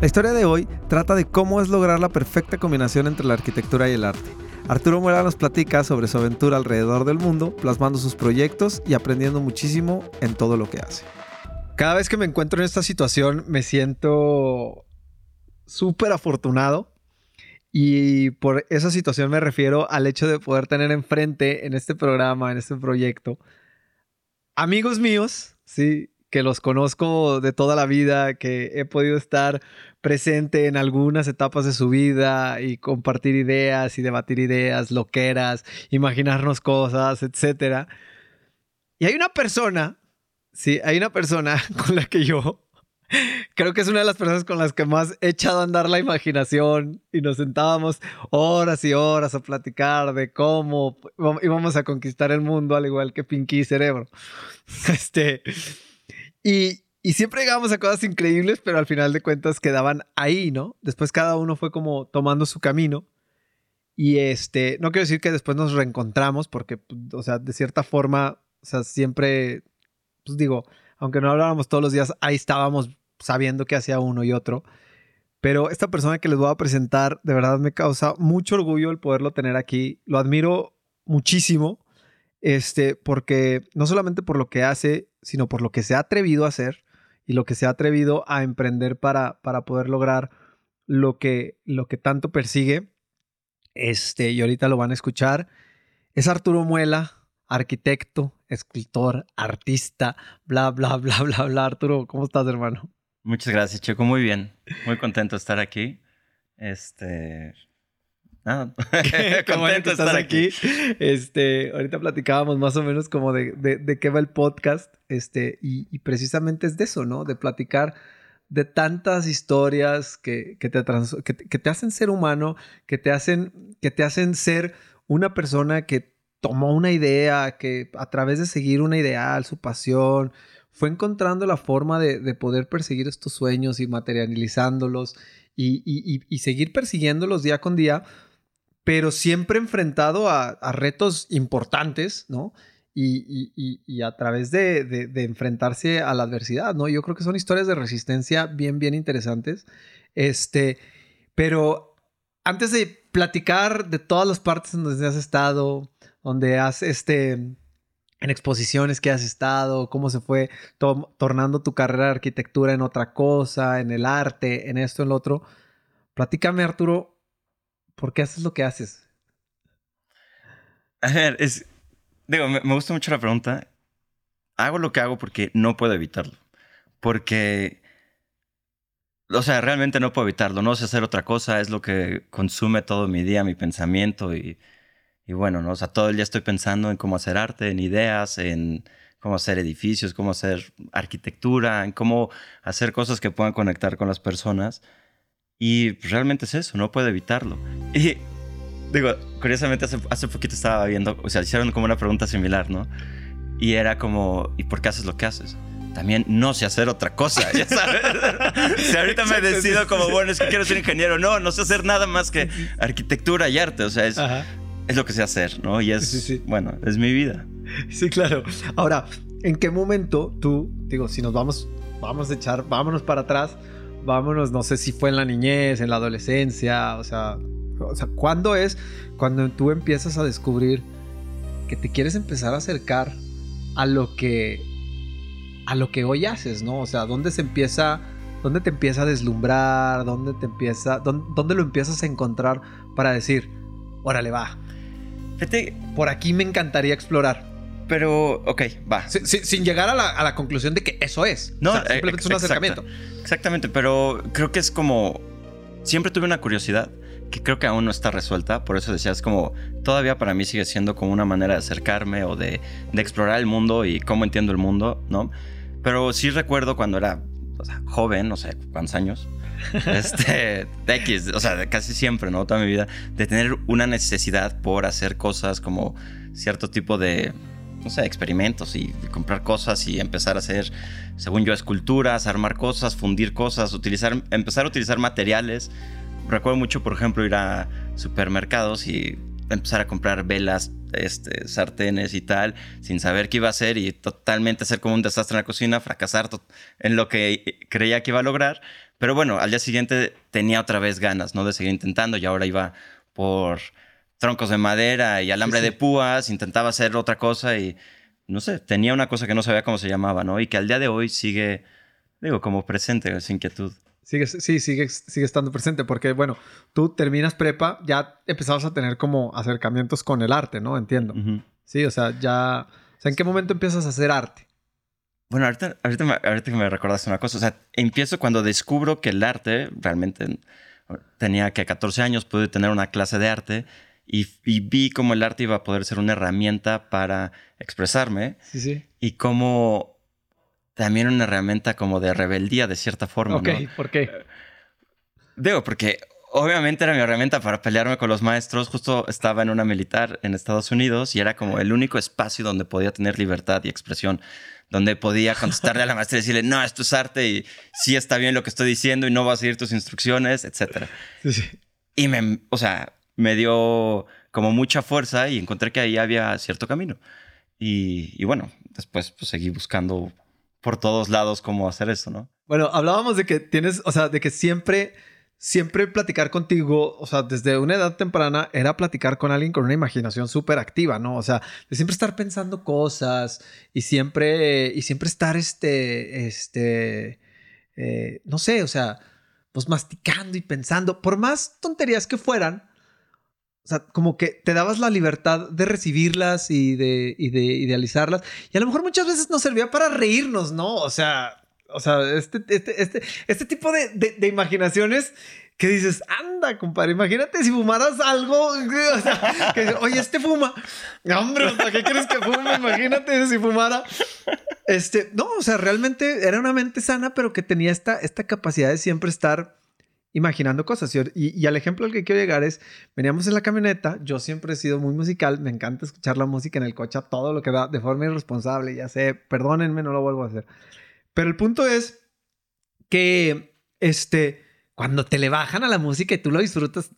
La historia de hoy trata de cómo es lograr la perfecta combinación entre la arquitectura y el arte. Arturo Muela nos platica sobre su aventura alrededor del mundo, plasmando sus proyectos y aprendiendo muchísimo en todo lo que hace. Cada vez que me encuentro en esta situación me siento súper afortunado y por esa situación me refiero al hecho de poder tener enfrente en este programa, en este proyecto, amigos míos, sí, que los conozco de toda la vida, que he podido estar presente en algunas etapas de su vida y compartir ideas y debatir ideas, loqueras, imaginarnos cosas, etc. Y hay una persona, sí, hay una persona con la que yo creo que es una de las personas con las que más he echado a andar la imaginación y nos sentábamos horas y horas a platicar de cómo íbamos a conquistar el mundo al igual que Pinky y Cerebro. Este, y, siempre llegábamos a cosas increíbles, pero al final de cuentas quedaban ahí, ¿no? Después cada uno fue como tomando su camino. Y este, no quiero decir que después nos reencontramos, porque, pues, o sea, de cierta forma, o sea, siempre, pues digo, aunque no hablábamos todos los días, ahí estábamos sabiendo qué hacía uno y otro. Pero esta persona que les voy a presentar, de verdad me causa mucho orgullo el poderlo tener aquí. Lo admiro muchísimo, este, porque no solamente por lo que hace, sino por lo que se ha atrevido a hacer y lo que se ha atrevido a emprender para, para poder lograr lo que, lo que tanto persigue. Este, y ahorita lo van a escuchar. Es Arturo Muela, arquitecto, escultor, artista, bla, bla, bla, bla, bla. Arturo, ¿cómo estás, hermano? Muchas gracias, Checo. Muy bien. Muy contento de estar aquí. Este, Ah, contento de estar aquí. Este, ahorita platicábamos más o menos como de, de, qué va el podcast. Este, y, precisamente es de eso, ¿no? De platicar de tantas historias que, que, te que, te hacen ser humano, que te hacen, que te hacen ser una persona que tomó una idea, que a través de seguir una ideal, su pasión, fue encontrando la forma de, de poder perseguir estos sueños y materializándolos y, y, y, seguir persiguiéndolos día con día pero siempre enfrentado a, retos importantes, ¿no? Y, a través de, enfrentarse a la adversidad, ¿no? Yo creo que son historias de resistencia bien, bien interesantes. Este, pero antes de platicar de todas las partes en donde has estado, donde has, este, en exposiciones que has estado, cómo se fue tornando tu carrera de arquitectura en otra cosa, en el arte, en esto, en lo otro, platícame, Arturo, ¿Por qué haces lo que haces? A ver, es. Digo, me, gusta mucho la pregunta. Hago lo que hago porque no puedo evitarlo. Porque. O sea, realmente no puedo evitarlo. No sé hacer otra cosa. Es lo que consume todo mi día, mi pensamiento. Y, y bueno, ¿no? O sea, todo el día estoy pensando en cómo hacer arte, en ideas, en cómo hacer edificios, cómo hacer arquitectura, en cómo hacer cosas que puedan conectar con las personas. Y realmente es eso, no puedo evitarlo. Y digo, curiosamente hace, hace poquito estaba viendo, o sea, hicieron como una pregunta similar, ¿no? Y era como, ¿y por qué haces lo que haces? También no sé hacer otra cosa, ya sabes. si ahorita me decido como, bueno, es que quiero ser ingeniero, no, no sé hacer nada más que arquitectura y arte, o sea, es, es lo que sé hacer, ¿no? Y es, bueno, es mi vida. Sí, claro. Ahora, ¿en qué momento tú, digo, si nos vamos, vamos a echar, vámonos para atrás, vámonos, no sé si fue en la niñez, en la adolescencia, o sea, o sea, ¿cuándo es cuando tú empiezas a descubrir que te quieres empezar a acercar a lo que a lo que hoy haces, ¿no? O sea, ¿dónde se empieza dónde te empieza a deslumbrar, dónde te empieza dónde, lo empiezas a encontrar para decir, "Órale, va." Fíjate, por aquí me encantaría explorar. Pero, ok, va. Sin, llegar a la, conclusión de que eso es. No, simplemente es un acercamiento. Exactamente, pero creo que es como. Siempre tuve una curiosidad que creo que aún no está resuelta. Por eso decía, es como. Todavía para mí sigue siendo como una manera de acercarme o de, explorar el mundo y cómo entiendo el mundo, ¿no? Pero sí recuerdo cuando era joven, no sé cuántos años, este, de X, o sea, de casi siempre, ¿no? Toda mi vida, de tener una necesidad por hacer cosas como cierto tipo de, experimentos y comprar cosas y empezar a hacer, según yo, esculturas, armar cosas, fundir cosas, utilizar, empezar a utilizar materiales. Recuerdo mucho, por ejemplo, ir a supermercados y empezar a comprar velas, este, sartenes y tal, sin saber qué iba a hacer y totalmente hacer como un desastre en la cocina, fracasar en lo que creía que iba a lograr. Pero bueno, al día siguiente tenía otra vez ganas, ¿no? De seguir intentando y ahora iba por troncos de madera y alambre de púas, intentaba hacer otra cosa y no sé, tenía una cosa que no sabía cómo se llamaba, ¿no? Y que al día de hoy sigue, digo, como presente esa inquietud. Sigue, sí, sigue, sigue estando presente porque, bueno, tú terminas prepa, ya empezabas a tener como acercamientos con el arte, ¿no? Entiendo. Sí, o sea, ya... O sea, ¿en qué momento empiezas a hacer arte? Bueno, ahorita, ahorita, me, ahorita me recordaste una cosa. O sea, empiezo cuando descubro que el arte, realmente tenía que 14 años, pude tener una clase de arte y, vi cómo el arte iba a poder ser una herramienta para expresarme. Sí, sí. Y cómo también una herramienta como de rebeldía de cierta forma. Ok, ¿por qué? Digo, porque obviamente era mi herramienta para pelearme con los maestros. Justo estaba en una militar en Estados Unidos y era como el único espacio donde podía tener libertad y expresión donde podía contestarle a la maestra y decirle, no, esto es arte y sí está bien lo que estoy diciendo y no va a seguir tus instrucciones, etc. Y me, o sea, me dio como mucha fuerza y encontré que ahí había cierto camino. Y, bueno, después pues, seguí buscando por todos lados cómo hacer eso, ¿no? Bueno, hablábamos de que tienes, o sea, de que siempre siempre platicar contigo, o sea, desde una edad temprana, era platicar con alguien con una imaginación súper activa, ¿no? O sea, de siempre estar pensando cosas y siempre, y siempre estar, este, este, eh, no sé, o sea, pues masticando y pensando, por más tonterías que fueran, o sea, como que te dabas la libertad de recibirlas y de, y de idealizarlas. Y a lo mejor muchas veces nos servía para reírnos, ¿no? O sea, o sea, este, este, este, este tipo de, de, imaginaciones que dices, anda, compadre, imagínate si fumaras algo, o sea, que, oye, este fuma. Hombre, ¿para qué crees que fume? Imagínate si fumara. Este, no, o sea, realmente era una mente sana, pero que tenía esta, esta capacidad de siempre estar imaginando cosas. Y, y, al ejemplo al que quiero llegar es, veníamos en la camioneta, yo siempre he sido muy musical, me encanta escuchar la música en el coche, todo lo que da de forma irresponsable, ya sé, perdónenme, no lo vuelvo a hacer. Pero el punto es que, este, cuando te le bajan a la música y tú lo disfrutas,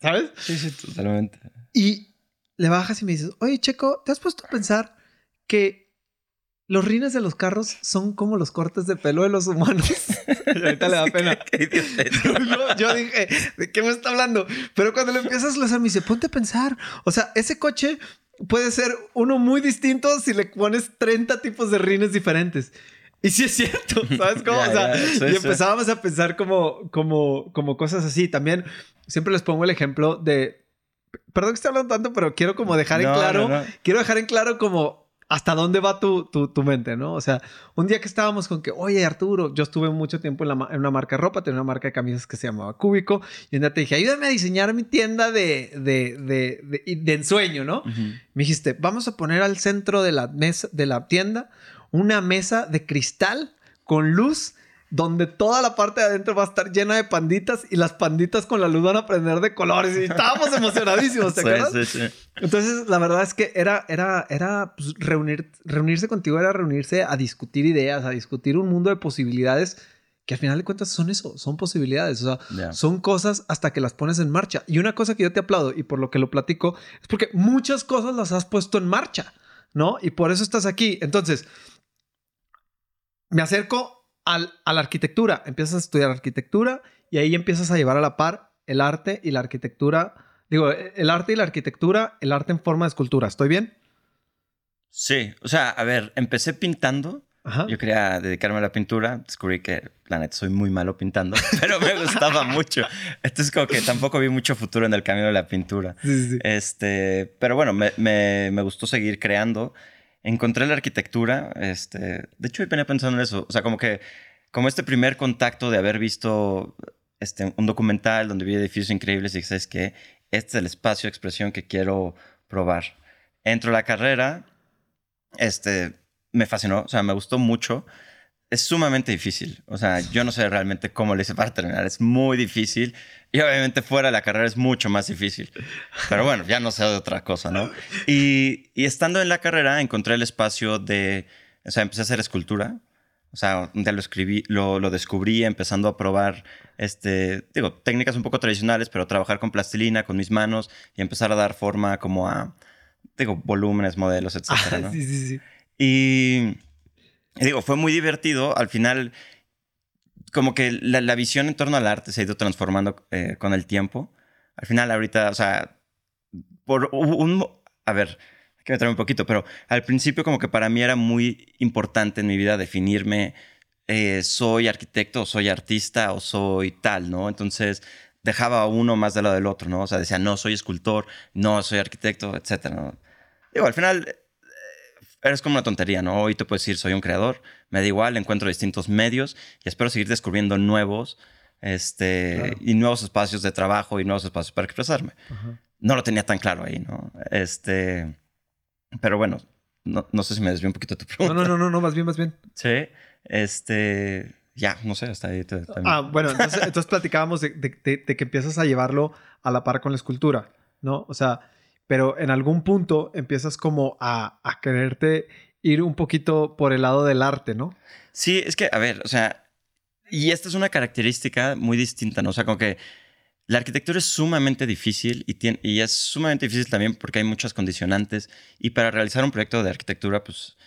¿sabes? Sí, sí, totalmente. Y le bajas y me dices, oye, Checo, ¿te has puesto a pensar que los rines de los carros son como los cortes de pelo de los humanos? ahorita le da pena. yo dije, ¿de qué me está hablando? Pero cuando le empiezas a me dice, ponte a pensar. O sea, ese coche puede ser uno muy distinto si le pones 30 tipos de rines diferentes. Y sí es cierto, ¿sabes cómo? o sea, y empezábamos a pensar como, como, como cosas así. También siempre les pongo el ejemplo de... Perdón que esté hablando tanto, pero quiero como dejar en claro... Quiero dejar en claro como hasta dónde va tu, tu, mente, ¿no? O sea, un día que estábamos con que, oye, Arturo, yo estuve mucho tiempo en, la, en, una marca de ropa, tenía una marca de camisas que se llamaba Cúbico, y un día te dije, ayúdame a diseñar mi tienda de, de, de, de, ensueño, ¿no? Me dijiste, vamos a poner al centro de la, mesa, de la tienda una mesa de cristal con luz donde toda la parte de adentro va a estar llena de panditas y las panditas con la luz van a prender de colores y estábamos emocionadísimos, ¿te acuerdas? Sí, sí, Entonces, la verdad es que era, era, era pues, reunir, reunirse contigo, era reunirse a discutir ideas, a discutir un mundo de posibilidades que al final de cuentas son eso, son posibilidades, o sea, son cosas hasta que las pones en marcha. Y una cosa que yo te aplaudo y por lo que lo platico es porque muchas cosas las has puesto en marcha, ¿no? Y por eso estás aquí. Entonces, me acerco a la arquitectura. Empiezas a estudiar arquitectura y ahí empiezas a llevar a la par el arte y la arquitectura. Digo, el arte y la arquitectura, el arte en forma de escultura. ¿Estoy bien? Sí, o sea, a ver, empecé pintando. Yo quería dedicarme a la pintura. Descubrí que, la neta, soy muy malo pintando, pero me gustaba mucho. Entonces, como que tampoco vi mucho futuro en el camino de la pintura. Sí, sí. Este, pero bueno, me, me, me gustó seguir creando encontré la arquitectura, este, de hecho venía pensando en eso, o sea, como que, como este primer contacto de haber visto este, un documental donde vi edificios increíbles y sabes que este es el espacio de expresión que quiero probar. Entro a la carrera, este, me fascinó, o sea, me gustó mucho. Es sumamente difícil. O sea, yo no sé realmente cómo le hice para terminar. Es muy difícil. Y obviamente fuera de la carrera es mucho más difícil. Pero bueno, ya no sé de otra cosa, ¿no? Y, y estando en la carrera encontré el espacio de... O sea, empecé a hacer escultura. O sea, un día lo escribí, lo, lo, descubrí empezando a probar, este, digo, técnicas un poco tradicionales, pero trabajar con plastilina, con mis manos y empezar a dar forma como a, digo, volúmenes, modelos, etcétera, Ah, ¿no? sí, sí, sí. Y, y digo, fue muy divertido. Al final, como que la, la visión en torno al arte se ha ido transformando eh, con el tiempo. Al final, ahorita, o sea, por un... A ver, hay que meterme un poquito, pero al principio como que para mí era muy importante en mi vida definirme, eh, soy arquitecto, o soy artista, o soy tal, ¿no? Entonces dejaba uno más del lado del otro, ¿no? O sea, decía, no, soy escultor, no, soy arquitecto, etcétera, ¿no? Digo, al final eres como una tontería, ¿no? Hoy te puedes decir, soy un creador, me da igual, encuentro distintos medios y espero seguir descubriendo nuevos, este, Claro. y nuevos espacios de trabajo y nuevos espacios para expresarme. Ajá. No lo tenía tan claro ahí, ¿no? Este, pero bueno, no, no sé si me desvió un poquito tu No, pregunta. no, no, no, no, más bien, más bien. Sí, este, ya, no sé, hasta ahí. te- también. Ah, bueno, entonces, entonces platicábamos de, de- de- de que empiezas a llevarlo a la par con la escultura, ¿no? O sea, pero en algún punto empiezas como a, a quererte ir un poquito por el lado del arte, ¿no? Sí, es que, a ver, o sea, y esta es una característica muy distinta, ¿no? O sea, como que la arquitectura es sumamente difícil y, tiene, y es sumamente difícil también porque hay muchas condicionantes y para realizar un proyecto de arquitectura, pues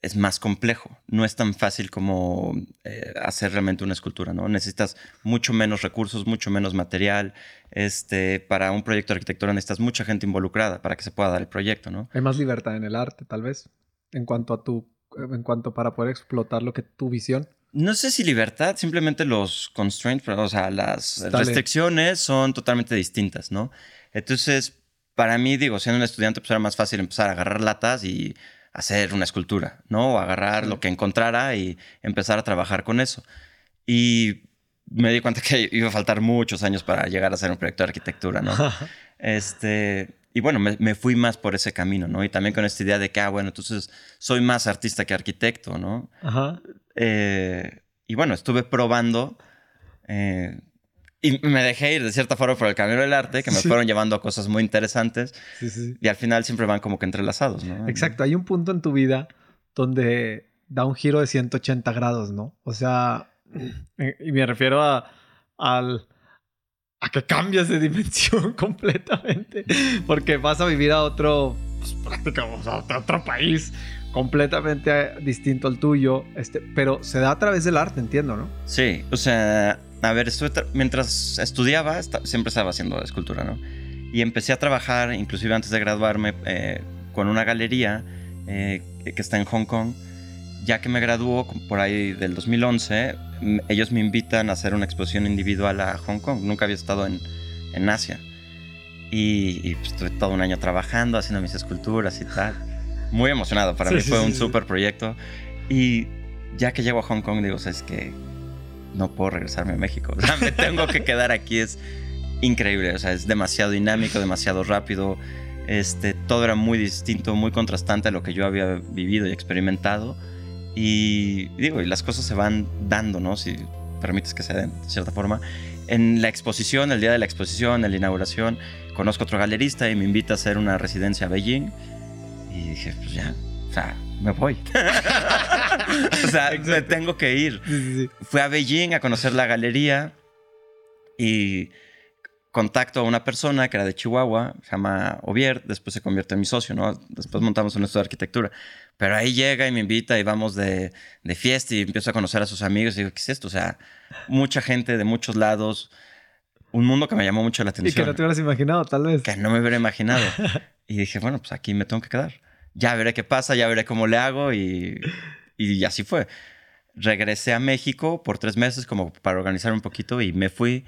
es más complejo. No es tan fácil como eh, hacer realmente una escultura, ¿no? Necesitas mucho menos recursos, mucho menos material. Este, para un proyecto de arquitectura necesitas mucha gente involucrada para que se pueda dar el proyecto, ¿no? Hay más libertad en el arte, tal vez, en cuanto a tu, en cuanto para poder explotar lo que tu visión. No sé si libertad, simplemente los constraints, pero, o sea, las Dale. restricciones son totalmente distintas, ¿no? Entonces, para mí, digo, siendo un estudiante, pues era más fácil empezar a agarrar latas y hacer una escultura, ¿no? O agarrar lo que encontrara y empezar a trabajar con eso. Y me di cuenta que iba a faltar muchos años para llegar a hacer un proyecto de arquitectura, ¿no? Este, y bueno, me, me fui más por ese camino, ¿no? Y también con esta idea de que, ah, bueno, entonces soy más artista que arquitecto, ¿no? Ajá. Eh, y bueno, estuve probando eh, y me dejé ir de cierta forma por el camino del arte, que me Sí. fueron llevando a cosas muy interesantes Sí, sí. y al final siempre van como que entrelazados, ¿no? Exacto, hay un punto en tu vida donde da un giro de 180 grados, ¿no? O sea, y me refiero a, al, a que cambias de dimensión completamente, porque vas a vivir a otro, pues, prácticamente a otro- otro país completamente distinto al tuyo, este, pero se da a través del arte, entiendo, ¿no? Sí, o sea, a ver, estuve tra- mientras estudiaba, siempre estaba haciendo escultura, ¿no? Y empecé a trabajar, inclusive antes de graduarme, eh, con una galería eh, que está en Hong Kong. Ya que me graduó por ahí del 2011, m- ellos me invitan a hacer una exposición individual a Hong Kong. Nunca había estado en, en Asia. Y, y, pues, estuve todo un año trabajando, haciendo mis esculturas y tal. Muy emocionado, para Sí, mí sí, fue sí, un súper proyecto. Y ya que llego a Hong Kong, digo, es que no puedo regresarme a México. O sea, me tengo que quedar aquí. Es increíble. O sea, es demasiado dinámico, demasiado rápido. Este, todo era muy distinto, muy contrastante a lo que yo había vivido y experimentado. Y digo, y las cosas se van dando, ¿no? Si permites que se den de cierta forma. En la exposición, el día de la exposición, en la inauguración, conozco a otro galerista y me invita a hacer una residencia a Beijing. Y dije, pues ya, o sea, me voy. o sea, me Exacto. tengo que ir. Sí, sí. Fui a Beijing a conocer la galería y contacto a una persona que era de Chihuahua, se llama Ovier, después se convierte en mi socio, ¿no? Después montamos un estudio de arquitectura. Pero ahí llega y me invita y vamos de, de fiesta y empiezo a conocer a sus amigos y digo, ¿qué es esto? O sea, mucha gente de muchos lados, un mundo que me llamó mucho la Y que atención no te hubieras imaginado, tal vez. que no me hubiera imaginado. Y dije, bueno, pues aquí me tengo que quedar. Ya veré qué pasa, ya veré cómo le hago y, y así fue. Regresé a México por tres meses como para organizar un poquito y me fui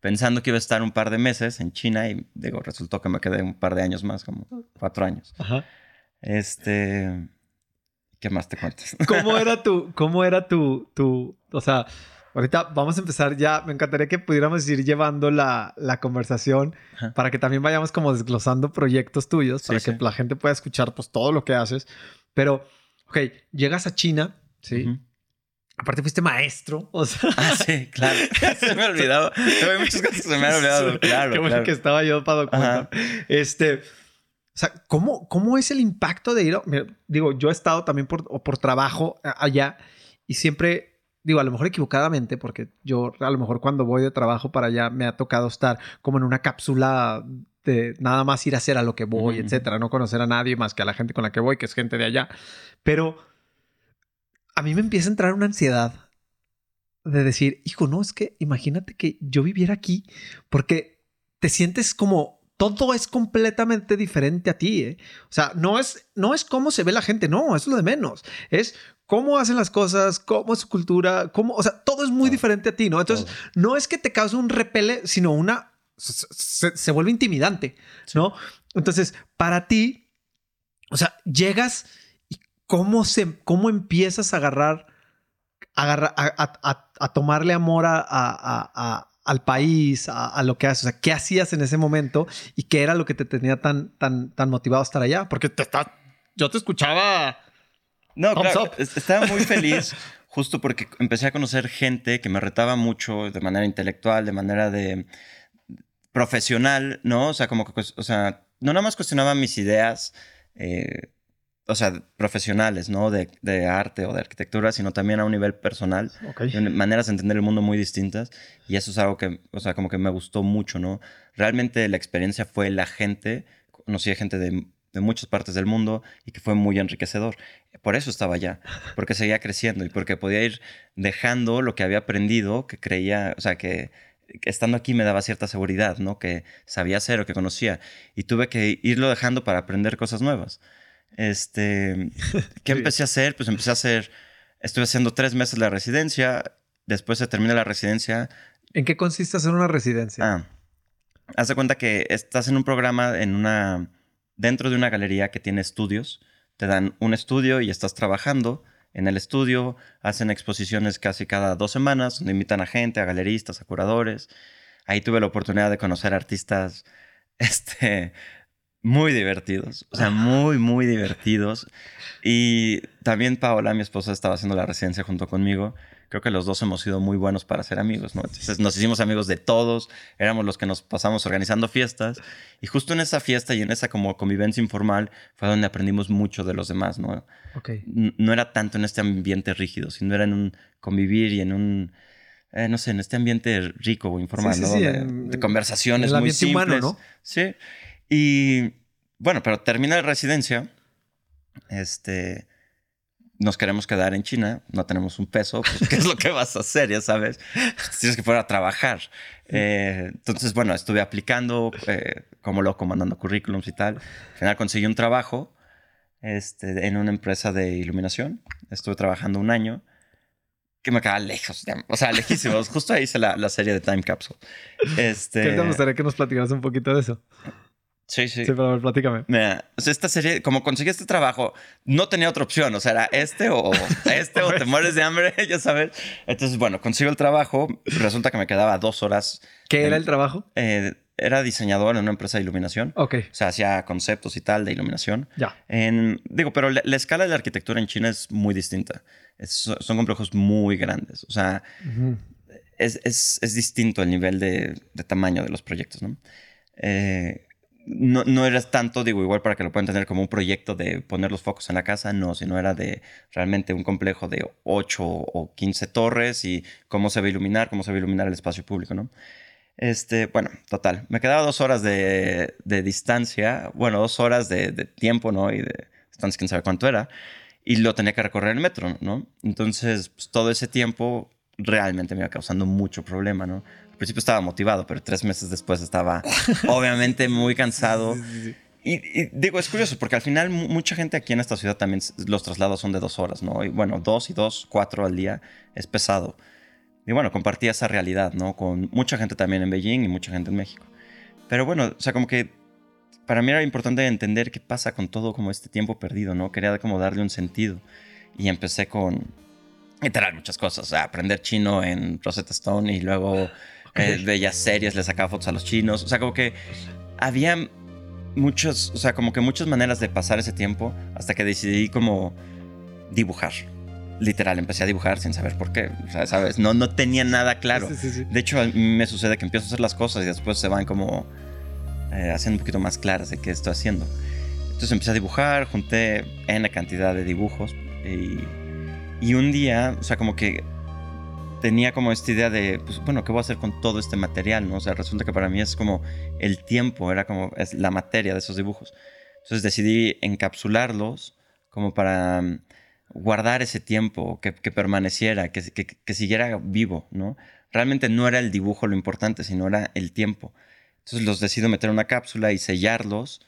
pensando que iba a estar un par de meses en China y digo, resultó que me quedé un par de años más, como cuatro años. Ajá. Este... ¿Qué más te cuentas? ¿Cómo era tu, cómo era tu, tu, o sea, ahorita vamos a empezar ya, me encantaría que pudiéramos ir llevando la, la conversación Ajá. para que también vayamos como desglosando proyectos tuyos, Sí, para sí. que la gente pueda escuchar pues todo lo que haces, pero, ok, llegas a China, ¿sí? Aparte fuiste maestro, o sea. Ah, sí, claro. se me ha olvidado. Hay muchas cosas que se me han olvidado. Claro, Qué bueno claro. que estaba yo para documentar. Este, o sea, ¿cómo, ¿cómo es el impacto de ir? a- digo, yo he estado también por, por trabajo allá y siempre, digo, a lo mejor equivocadamente, porque yo a lo mejor cuando voy de trabajo para allá me ha tocado estar como en una cápsula de nada más ir a hacer a lo que voy, etcétera, no conocer a nadie más que a la gente con la que voy, que es gente de allá. Pero a mí me empieza a entrar una ansiedad de decir, hijo, no, es que imagínate que yo viviera aquí, porque te sientes como todo es completamente diferente a ti. ¿eh? O sea, no es, no es cómo se ve la gente, no, es lo de menos. Es cómo hacen las cosas, cómo es su cultura, cómo, o sea, todo es muy diferente a ti, ¿no? Entonces, no es que te cause un repele, sino una, se, vuelve intimidante, ¿no? Entonces, para ti, o sea, llegas y cómo, se, cómo empiezas a agarrar, agarra- a, a- a- a tomarle amor a, a- a- a- al país, a, a lo que haces. O sea, ¿qué hacías en ese momento y qué era lo que te tenía tan, tan, tan motivado a estar allá? Porque te está, yo te escuchaba. No, claro, estaba muy feliz justo porque empecé a conocer gente que me retaba mucho de manera intelectual, de manera de profesional, ¿no? O sea, como que, pues, o sea, no nada más cuestionaba mis ideas, eh, o sea, profesionales, ¿no? De, de arte o de arquitectura, sino también a un nivel personal, Ok. de maneras de entender el mundo muy distintas. Y eso es algo que, o sea, como que me gustó mucho, ¿no? Realmente la experiencia fue la gente, conocí a gente de, de muchas partes del mundo y que fue muy enriquecedor. Por eso estaba allá, porque seguía creciendo y porque podía ir dejando lo que había aprendido, que creía, o sea, que estando aquí me daba cierta seguridad, ¿no? Que sabía hacer o que conocía. Y tuve que irlo dejando para aprender cosas nuevas. Este, ¿qué empecé a hacer? Pues empecé a hacer, estuve haciendo tres meses la residencia, después se termina la residencia. ¿En qué consiste hacer una residencia? Ah, haz de cuenta que estás en un programa en una, dentro de una galería que tiene estudios, te dan un estudio y estás trabajando en el estudio, hacen exposiciones casi cada dos semanas, donde invitan a gente, a galeristas, a curadores. Ahí tuve la oportunidad de conocer artistas, este, muy divertidos, o sea, muy, muy divertidos. Y también Paola, mi esposa, estaba haciendo la residencia junto conmigo. Creo que los dos hemos sido muy buenos para ser amigos, ¿no? Entonces nos hicimos amigos de todos, éramos los que nos pasamos organizando fiestas. Y justo en esa fiesta y en esa como convivencia informal fue donde aprendimos mucho de los demás, ¿no? Ok. N- No era tanto en este ambiente rígido, sino era en un convivir y en un, eh, no sé, en este ambiente rico o informal, Sí, sí, ¿no? sí, de, en- de en conversaciones el muy simples. humano, ¿no? Sí. Y bueno, pero termina la residencia. Este. Nos queremos quedar en China, no tenemos un peso, pues, ¿qué es lo que vas a hacer? Ya sabes, Pues, tienes que poder a trabajar. Eh, entonces, bueno, estuve aplicando eh, como loco, mandando currículums y tal. Al final conseguí un trabajo este, en una empresa de iluminación. Estuve trabajando un año que me quedaba lejos, o sea, lejísimos. Justo ahí hice la, la serie de Time Capsule. Este, ¿Qué te gustaría que nos platicaras un poquito de eso? Sí, sí. Sí, pero a ver, platícame. Mira, o sea, esta serie, como conseguí este trabajo, no tenía otra opción. O sea, era este o este o te mueres de hambre, ya sabes. Entonces, bueno, consigo el trabajo. Resulta que me quedaba dos horas. ¿Qué era en- el trabajo? eh, era diseñador en una empresa de iluminación. Ok, O sea, hacía conceptos y tal de iluminación. ya. En, digo, pero la, la escala de la arquitectura en China es muy distinta. Es- son complejos muy grandes. O sea, Ujú. es, es- es distinto el nivel de, de tamaño de los proyectos, ¿no? Eh, no, no era tanto, digo, igual para que lo puedan tener como un proyecto de poner los focos en la casa, no, sino era de realmente un complejo de 8 o 15 torres y cómo se va a iluminar, cómo se va a iluminar el espacio público, ¿no? Este, bueno, total, me quedaba dos horas de, de distancia, bueno, dos horas de, tiempo, ¿no? Y de distancia, quién sabe cuánto era, y lo tenía que recorrer en metro, ¿no? Entonces, pues, todo ese tiempo realmente me iba causando mucho problema, ¿no? Principio estaba motivado, pero tres meses después estaba obviamente muy cansado. Y, y digo, es curioso porque al final mu- mucha gente aquí en esta ciudad también los traslados son de dos horas, ¿no? Y bueno, dos y dos, cuatro al día es pesado. Y bueno, compartía esa realidad, ¿no? Con mucha gente también en Beijing y mucha gente en México. Pero bueno, o sea, como que para mí era importante entender qué pasa con todo como este tiempo perdido, ¿no? Quería como darle un sentido. Y empecé con, literal, muchas cosas. O sea, aprender chino en Rosetta Stone y luego eh, series, le sacaba fotos a los chinos. O sea, como que había muchos, o sea, como que muchas maneras de pasar ese tiempo hasta que decidí como dibujar. literal, empecé a dibujar sin saber por qué. O sea, ¿sabes? No, no tenía nada claro. Sí, sí, sí. De hecho, a mí me sucede que empiezo a hacer las cosas y después se van como eh, haciendo un poquito más claras de qué estoy haciendo. Entonces empecé a dibujar, junté N cantidad de dibujos y, y un día, o sea, como que tenía como esta idea de, pues bueno, ¿qué voy a hacer con todo este material? ¿no? O sea, resulta que para mí es como el tiempo, era como es la materia de esos dibujos. Entonces decidí encapsularlos como para mm, guardar ese tiempo, que, que permaneciera, que, que, que, siguiera vivo, ¿no? Realmente no era el dibujo lo importante, sino era el tiempo. Entonces los decido meter en una cápsula y sellarlos.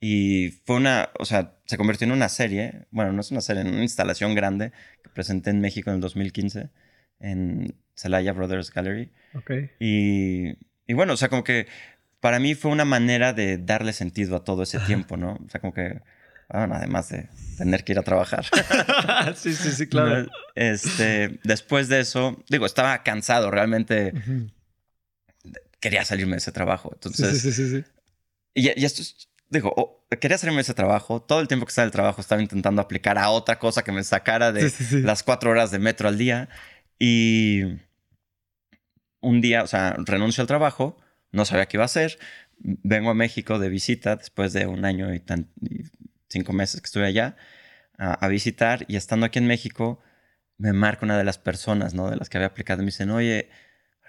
Y fue una, o sea, se convirtió en una serie, bueno, no es una serie, en una instalación grande que presenté en México en el 2015 en Celaya Brothers Gallery. Ok. Y, y, bueno, o sea, como que para mí fue una manera de darle sentido a todo ese tiempo, ¿no? O sea, como que, bueno, además de tener que ir a trabajar. sí, sí, sí, claro. Este, después de eso, digo, estaba cansado, realmente uh -huh. quería salirme de ese trabajo. Entonces, sí, sí, sí, sí. Y, y esto es, digo, oh, quería salirme de ese trabajo. Todo el tiempo que estaba en el trabajo estaba intentando aplicar a otra cosa que me sacara de sí, sí, las cuatro horas de metro al día. Y un día, o sea, renuncio al trabajo, no sabía qué iba a hacer. Vengo a México de visita después de un año y, tan, y cinco meses que estuve allá a, a, visitar. Y estando aquí en México, me marca una de las personas, ¿no? De las que había aplicado. Y me dicen, oye,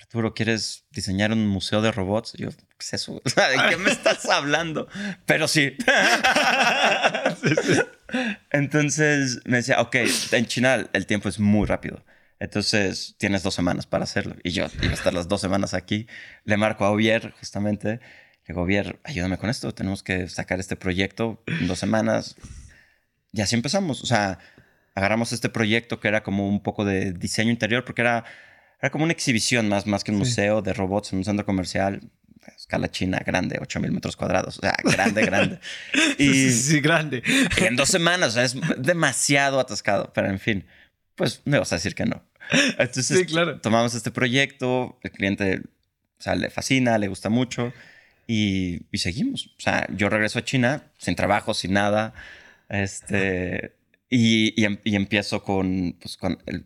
Arturo, ¿quieres diseñar un museo de robots? Y yo, ¿qué es eso? ¿De qué me estás hablando? Pero sí. Entonces me decía, ok, en China el tiempo es muy rápido. Entonces tienes dos semanas para hacerlo. Y yo iba a estar las dos semanas aquí. Le marco a Ovier, justamente. Le digo, Ovier, ayúdame con esto. Tenemos que sacar este proyecto en dos semanas. Y así empezamos. O sea, agarramos este proyecto que era como un poco de diseño interior, porque era, era como una exhibición más, más que un sí. museo de robots en un centro comercial. Escala china, grande, 8000 metros cuadrados. O sea, grande, grande. Y, sí, sí, grande. Y en dos semanas, o sea, es demasiado atascado. Pero en fin, pues me vas a decir que no. Entonces, sí, claro. tomamos este proyecto, el cliente o sea, le fascina, le gusta mucho y, y, seguimos. O sea, yo regreso a China sin trabajo, sin nada, este, y, y, y empiezo con, pues, con el,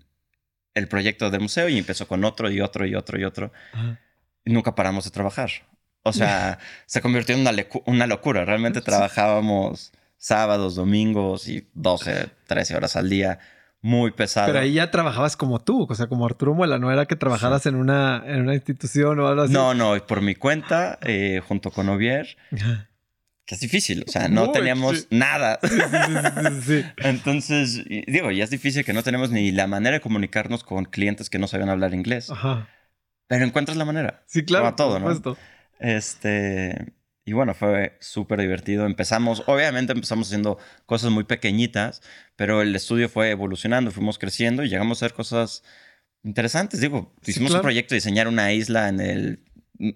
el, proyecto del museo y empiezo con otro y otro y otro y otro. Ajá. Y nunca paramos de trabajar. O sea, se convirtió en una, una locura. Realmente sí. trabajábamos sábados, domingos y 12, 13 horas al día muy pesado. Pero ahí ya trabajabas como tú, o sea, como Arturo Muela, no era que trabajaras sí. en, una, en una institución o algo así. No, no, por mi cuenta, eh, junto con Ovier, que es difícil, o sea, no muy, teníamos sí. nada. Sí, Entonces, digo, ya es difícil que no tenemos ni la manera de comunicarnos con clientes que no saben hablar inglés. Ajá. Pero encuentras la manera. Sí, claro. Para todo, ¿no? Este. Y bueno, fue súper divertido. Empezamos, obviamente empezamos haciendo cosas muy pequeñitas, pero el estudio fue evolucionando, fuimos creciendo y llegamos a hacer cosas interesantes. Digo, sí, hicimos claro. un proyecto de diseñar una isla en el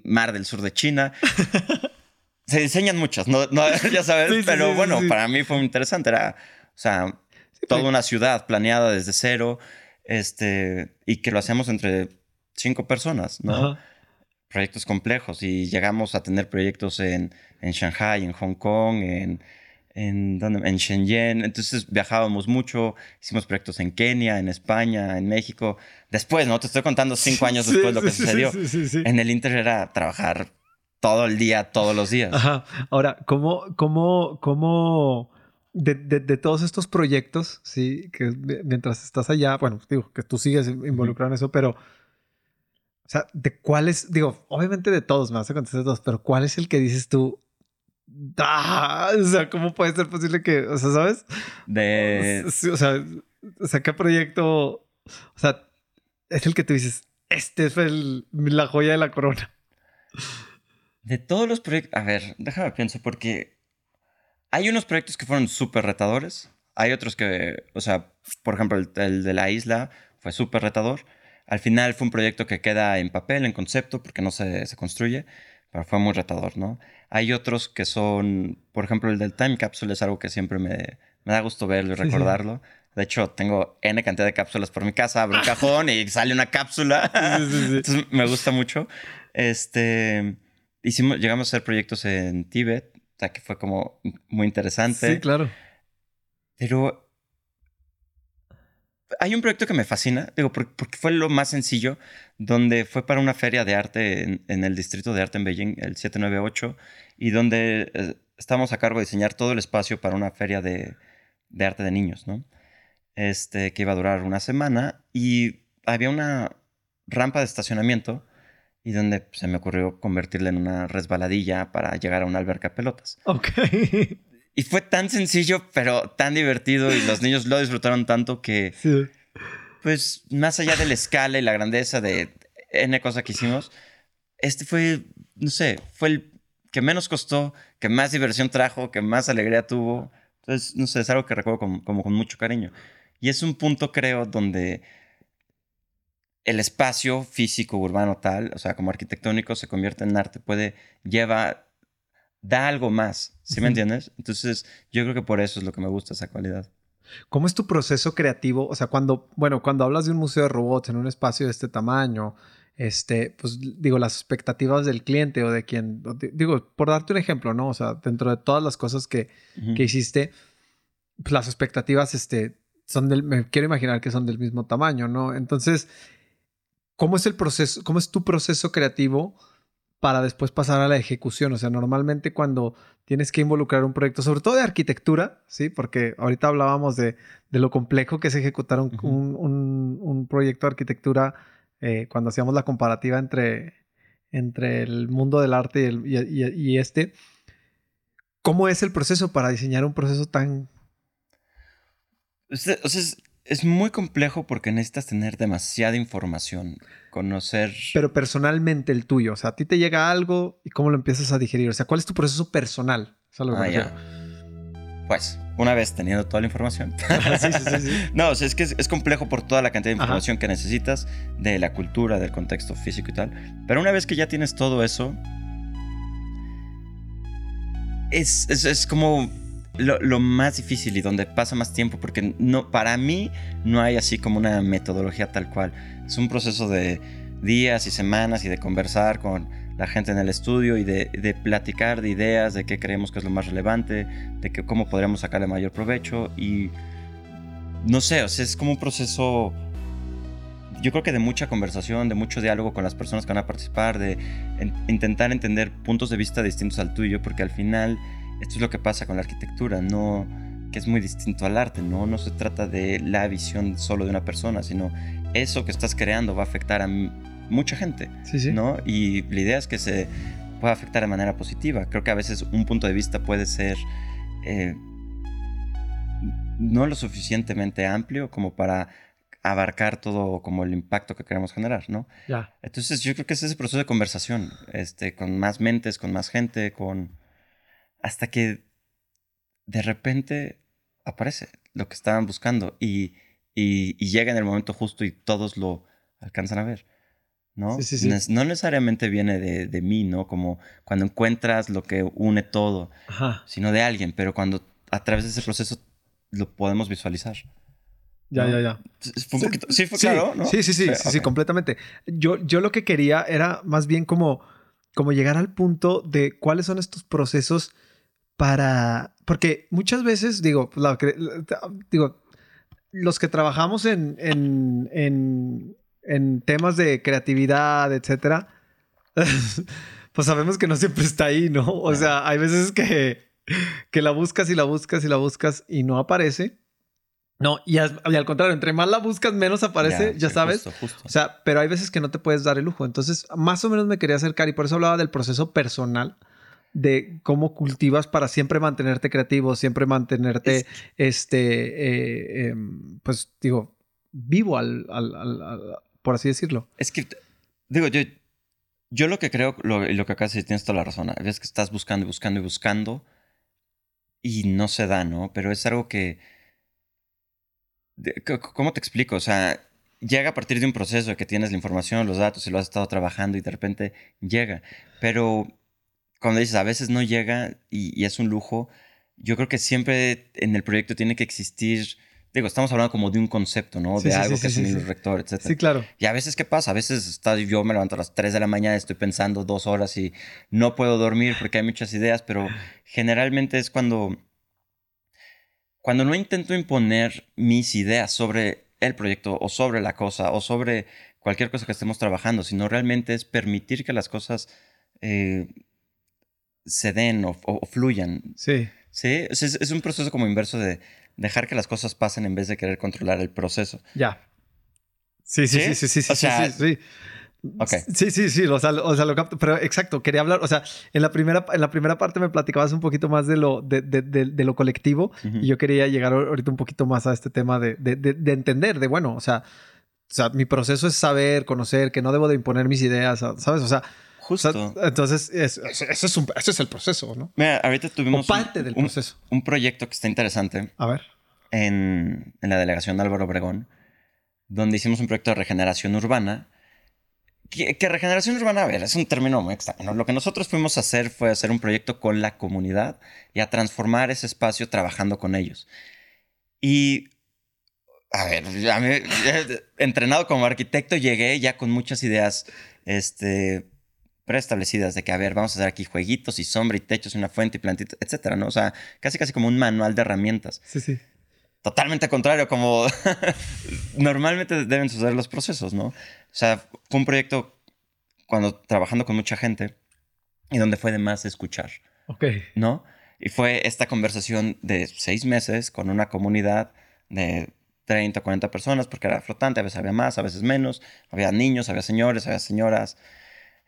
mar del sur de China. Se diseñan muchas, no, no ya sabes, sí, pero sí, bueno, para mí fue muy interesante. Era, o sea, toda una ciudad planeada desde cero, este, y que lo hacíamos entre cinco personas, ¿no? Ajá proyectos complejos y llegamos a tener proyectos en, en Shanghai, en Hong Kong, en, en, en Shenzhen. Entonces viajábamos mucho, hicimos proyectos en Kenia, en España, en México. Después, ¿no? Te estoy contando cinco años sí, después sí, lo que sí, sucedió. En el Inter era trabajar todo el día, todos los días. Ajá. Ahora, ¿cómo, cómo, cómo... De, de, de, todos estos proyectos, sí, que mientras estás allá, bueno, digo que tú sigues involucrado en eso, pero o sea, ¿de cuáles? Digo, obviamente de todos, me vas a contestar todos, pero ¿cuál es el que dices tú? ¡Ah! O sea, ¿cómo puede ser posible que, o sea, sabes? De... O sea, o sea, ¿qué proyecto? O sea, es el que tú dices, este fue el, la joya de la corona. De todos los proyectos, a ver, déjame pienso, porque hay unos proyectos que fueron súper retadores. Hay otros que, o sea, por ejemplo, el, el de la isla fue súper retador. Al final fue un proyecto que queda en papel, en concepto, porque no se, se, construye, pero fue muy retador, ¿no? Hay otros que son, por ejemplo, el del Time Capsule es algo que siempre me, me da gusto verlo y recordarlo. Sí. De hecho, tengo N cantidad de cápsulas por mi casa, abro un cajón y sale una cápsula. Sí, Entonces me gusta mucho. Este, hicimos, llegamos a hacer proyectos en Tíbet, o sea, que fue como muy interesante. Sí, claro. Pero hay un proyecto que me fascina, digo, porque fue lo más sencillo, donde fue para una feria de arte en, el Distrito de Arte en Beijing, el 798, y donde eh, estábamos a cargo de diseñar todo el espacio para una feria de, de, arte de niños, ¿no? Este, que iba a durar una semana, y había una rampa de estacionamiento, y donde se me ocurrió convertirla en una resbaladilla para llegar a una alberca de pelotas. Ok. Y fue tan sencillo, pero tan divertido y los niños lo disfrutaron tanto que, pues, más allá de la escala y la grandeza de N cosas que hicimos, este fue, no sé, fue el que menos costó, que más diversión trajo, que más alegría tuvo. Entonces, no sé, es algo que recuerdo como con mucho cariño. Y es un punto, creo, donde el espacio físico, urbano, tal, o sea, como arquitectónico, se convierte en arte, puede, lleva da algo más, ¿sí me entiendes? Entonces, yo creo que por eso es lo que me gusta esa cualidad. ¿Cómo es tu proceso creativo? O sea, cuando, bueno, cuando hablas de un museo de robots en un espacio de este tamaño, este, pues digo, las expectativas del cliente o de quien, digo, por darte un ejemplo, ¿no? O sea, dentro de todas las cosas que, que hiciste, pues las expectativas, este, son del, me quiero imaginar que son del mismo tamaño, ¿no? Entonces, ¿cómo es el proceso, cómo es tu proceso creativo? Para después pasar a la ejecución. O sea, normalmente cuando tienes que involucrar un proyecto, sobre todo de arquitectura, ¿sí? Porque ahorita hablábamos de, lo complejo que es ejecutar un, proyecto de arquitectura eh, cuando hacíamos la comparativa entre, entre el mundo del arte y, este. ¿Cómo es el proceso para diseñar un proceso tan... O sea, es muy complejo porque necesitas tener demasiada información, conocer... Pero personalmente el tuyo, o sea, a ti te llega algo y cómo lo empiezas a digerir, o sea, ¿cuál es tu proceso personal? ah, ya. Pues, una vez teniendo toda la información. sí, sí, sí, no, o sea, es que es, complejo por toda la cantidad de información que necesitas de la cultura, del contexto físico y tal. Pero una vez que ya tienes todo eso, es, es, es como lo, más difícil y donde pasa más tiempo, porque no, para mí no hay así como una metodología tal cual. Es un proceso de días y semanas y de conversar con la gente en el estudio y de, de platicar de ideas, de qué creemos que es lo más relevante, de que, cómo podríamos sacarle mayor provecho y no sé, o sea, es como un proceso yo creo que de mucha conversación, de mucho diálogo con las personas que van a participar, de intentar entender puntos de vista distintos al tuyo, porque al final esto es lo que pasa con la arquitectura, no que es muy distinto al arte, ¿no? No se trata de la visión solo de una persona, sino eso que estás creando va a afectar a mucha gente, ¿no? Y la idea es que se pueda afectar de manera positiva. Creo que a veces un punto de vista puede ser eh, no lo suficientemente amplio como para abarcar todo como el impacto que queremos generar, ¿no? Ya. Entonces yo creo que es ese proceso de conversación, este, con más mentes, con más gente, con hasta que de repente aparece lo que estaban buscando y, llega en el momento justo y todos lo alcanzan a ver. ¿no? No necesariamente viene de, mí, ¿no? Como cuando encuentras lo que une todo, sino de alguien, pero cuando a través de ese proceso lo podemos visualizar. Ya, ya, ya. Fue un poquito, sí, fue claro, ¿no? Sí, sí, sí, sí, sí, completamente. Yo, yo lo que quería era más bien como, como llegar al punto de cuáles son estos procesos para, porque muchas veces, digo, digo, los que trabajamos en, en, en, temas de creatividad, etcétera, pues sabemos que no siempre está ahí, ¿no? O sea, hay veces que, que la buscas y la buscas y la buscas y no aparece. No, y, al contrario, entre más la buscas, menos aparece, ya, sabes. O sea, pero hay veces que no te puedes dar el lujo. Entonces, más o menos me quería acercar y por eso hablaba del proceso personal de cómo cultivas para siempre mantenerte creativo, siempre mantenerte, este, eh, em, pues digo, vivo al, por así decirlo. Es que, digo, yo, yo lo que creo, lo, lo que acá sí tienes toda la razón, es que estás buscando y buscando y buscando y no se da, ¿no? Pero es algo que... ¿Cómo te explico? O sea, llega a partir de un proceso que tienes la información, los datos y lo has estado trabajando y de repente llega. Pero cuando dices a veces no llega y, es un lujo, yo creo que siempre en el proyecto tiene que existir, digo, estamos hablando como de un concepto, ¿no? de algo que es un rector, etc. Sí, claro. Y a veces, ¿qué pasa? A veces está, yo me levanto a las 3 de la mañana, estoy pensando dos horas y no puedo dormir porque hay muchas ideas, pero generalmente es cuando, cuando no intento imponer mis ideas sobre el proyecto o sobre la cosa o sobre cualquier cosa que estemos trabajando, sino realmente es permitir que las cosas eh, se den o, o- o fluyan. Sí. Sí, es, es- un proceso como inverso de dejar que las cosas pasen en vez de querer controlar el proceso. Ya. Sí, sí, sí, ¿Sí? sí, sí, sí, O sea, sí, sí. Ok. Sí, sí, sí, o sea, o sea, lo capto, pero exacto, quería hablar, o sea, en la primera, en la primera parte me platicabas un poquito más de lo, de, de- de- de lo colectivo y yo quería llegar ahorita un poquito más a este tema de, de- de- de entender, de bueno, o sea, o sea, mi proceso es saber, conocer, que no debo de imponer mis ideas, ¿sabes? O sea, o sea, Justo. entonces, es- ese es, un- ese es el proceso, ¿no? Mira, ahorita O tuvimos un- parte del un, proceso. un proyecto que está interesante A ver. en, en la delegación de Álvaro Obregón, donde hicimos un proyecto de regeneración urbana. Que, que regeneración urbana, a ver, es un término muy extraño. Lo que nosotros fuimos a hacer fue hacer un proyecto con la comunidad y a transformar ese espacio trabajando con ellos. Y, a ver, a mí, entrenado como arquitecto, llegué ya con muchas ideas este, preestablecidas de que, a ver, vamos a hacer aquí jueguitos y sombra y techos y una fuente y plantitas, etcétera, ¿no? O sea, casi casi como un manual de herramientas. Sí, sí. Totalmente contrario, como normalmente deben suceder los procesos, ¿no? O sea, fue un proyecto cuando trabajando con mucha gente y donde fue de más escuchar, Ok. ¿no? Y fue esta conversación de seis meses con una comunidad de 30 o 40 personas, porque era flotante, a veces había más, a veces menos, había niños, había señores, había señoras,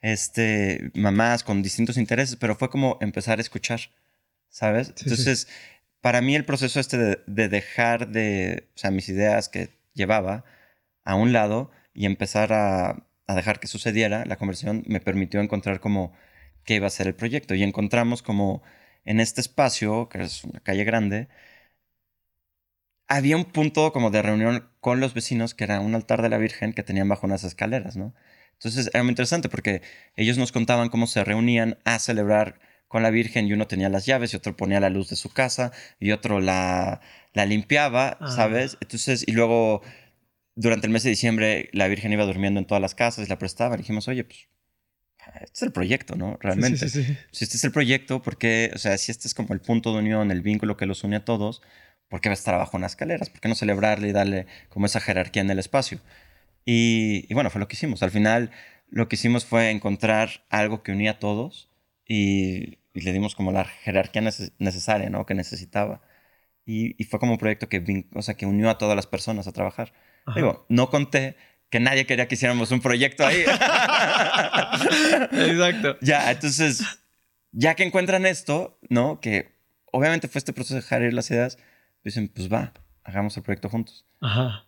este, mamás con distintos intereses, pero fue como empezar a escuchar, ¿sabes? Sí, sí. Entonces, para mí el proceso este de, de dejar de, o sea, mis ideas que llevaba a un lado y empezar a, a dejar que sucediera, la conversación me permitió encontrar como qué iba a ser el proyecto y encontramos como en este espacio, que es una calle grande, había un punto como de reunión con los vecinos que era un altar de la Virgen que tenían bajo unas escaleras, ¿no? Entonces era muy interesante porque ellos nos contaban cómo se reunían a celebrar con la Virgen y uno tenía las llaves y otro ponía la luz de su casa y otro la, la limpiaba, Ah. ¿sabes? Entonces, y luego durante el mes de diciembre la Virgen iba durmiendo en todas las casas y la prestaba. Y dijimos, oye, pues, este es el proyecto, ¿no? Realmente. Sí, sí, sí. Si este es el proyecto, ¿por qué? O sea, si este es como el punto de unión, el vínculo que los une a todos, ¿por qué va a estar abajo en las escaleras? ¿Por qué no celebrarle y darle como esa jerarquía en el espacio? Y, y bueno, fue lo que hicimos. Al final, lo que hicimos fue encontrar algo que unía a todos y, y le dimos como la jerarquía neces- necesaria, ¿no? Que necesitaba. Y, y fue como un proyecto que, o sea, que unió a todas las personas a trabajar. Ajá. Digo, no conté que nadie quería que hiciéramos un proyecto ahí. Exacto. Ya, entonces, ya que encuentran esto, ¿no? Que obviamente fue este proceso de dejar ir las ideas, dicen, pues va, hagamos el proyecto juntos. Ajá.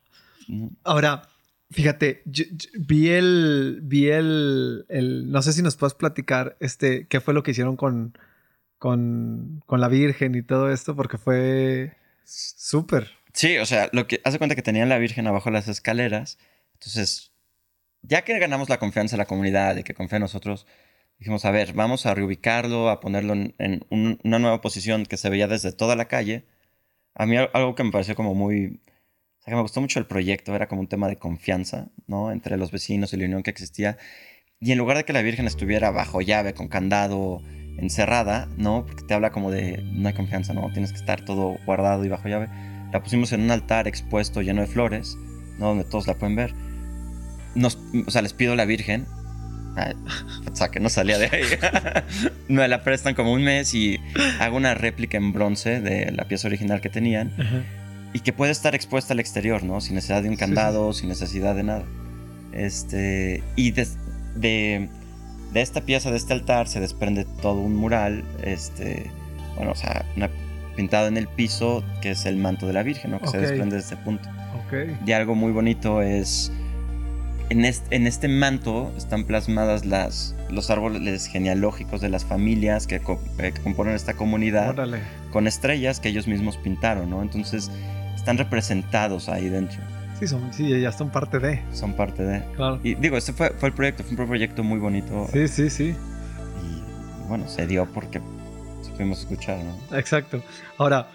Ahora, fíjate, yo- vi el, vi el, el- no sé si nos puedes platicar, este, qué fue lo que hicieron con, con, con la Virgen y todo esto, porque fue súper. Sí, o sea, lo que hace cuenta que tenían la Virgen abajo de las escaleras. Entonces, ya que ganamos la confianza de la comunidad y que confía en nosotros, dijimos, a ver, vamos a reubicarlo, a ponerlo en, en un- una nueva posición que se veía desde toda la calle. A mí al- algo que me pareció como muy... Me gustó mucho el proyecto, era como un tema de confianza, ¿no? Entre los vecinos y la unión que existía. Y en lugar de que la Virgen estuviera bajo llave, con candado, encerrada, ¿no? Porque te habla como de no hay confianza, ¿no? Tienes que estar todo guardado y bajo llave. La pusimos en un altar expuesto lleno de flores, ¿no? Donde todos la pueden ver. Nos, o sea, les pido a la Virgen. O sea, que no salía de ahí. Me la prestan como un mes y hago una réplica en bronce de la pieza original que tenían y que puede estar expuesta al exterior, ¿no? Sin necesidad de un Sí, sí. candado, sin necesidad de nada. Este, y des- de, de esta pieza, de este altar, se desprende todo un mural, este, bueno, o sea, una- pintado en el piso, que es el manto de la Virgen, ¿no? Que se Ok. desprende de este punto. Ok. Y algo muy bonito es, en este, en este manto están plasmadas las, los árboles genealógicos de las familias que, co- eh, que componen esta comunidad Órale. con estrellas que ellos mismos pintaron, ¿no? Entonces están representados ahí dentro, Sí, son, sí, ya son parte de. son parte de... Claro. Y digo, este fue, fue el proyecto, fue un proyecto muy bonito Sí, sí, sí. y bueno, se dio porque supimos escuchar, ¿no? Exacto. Ahora,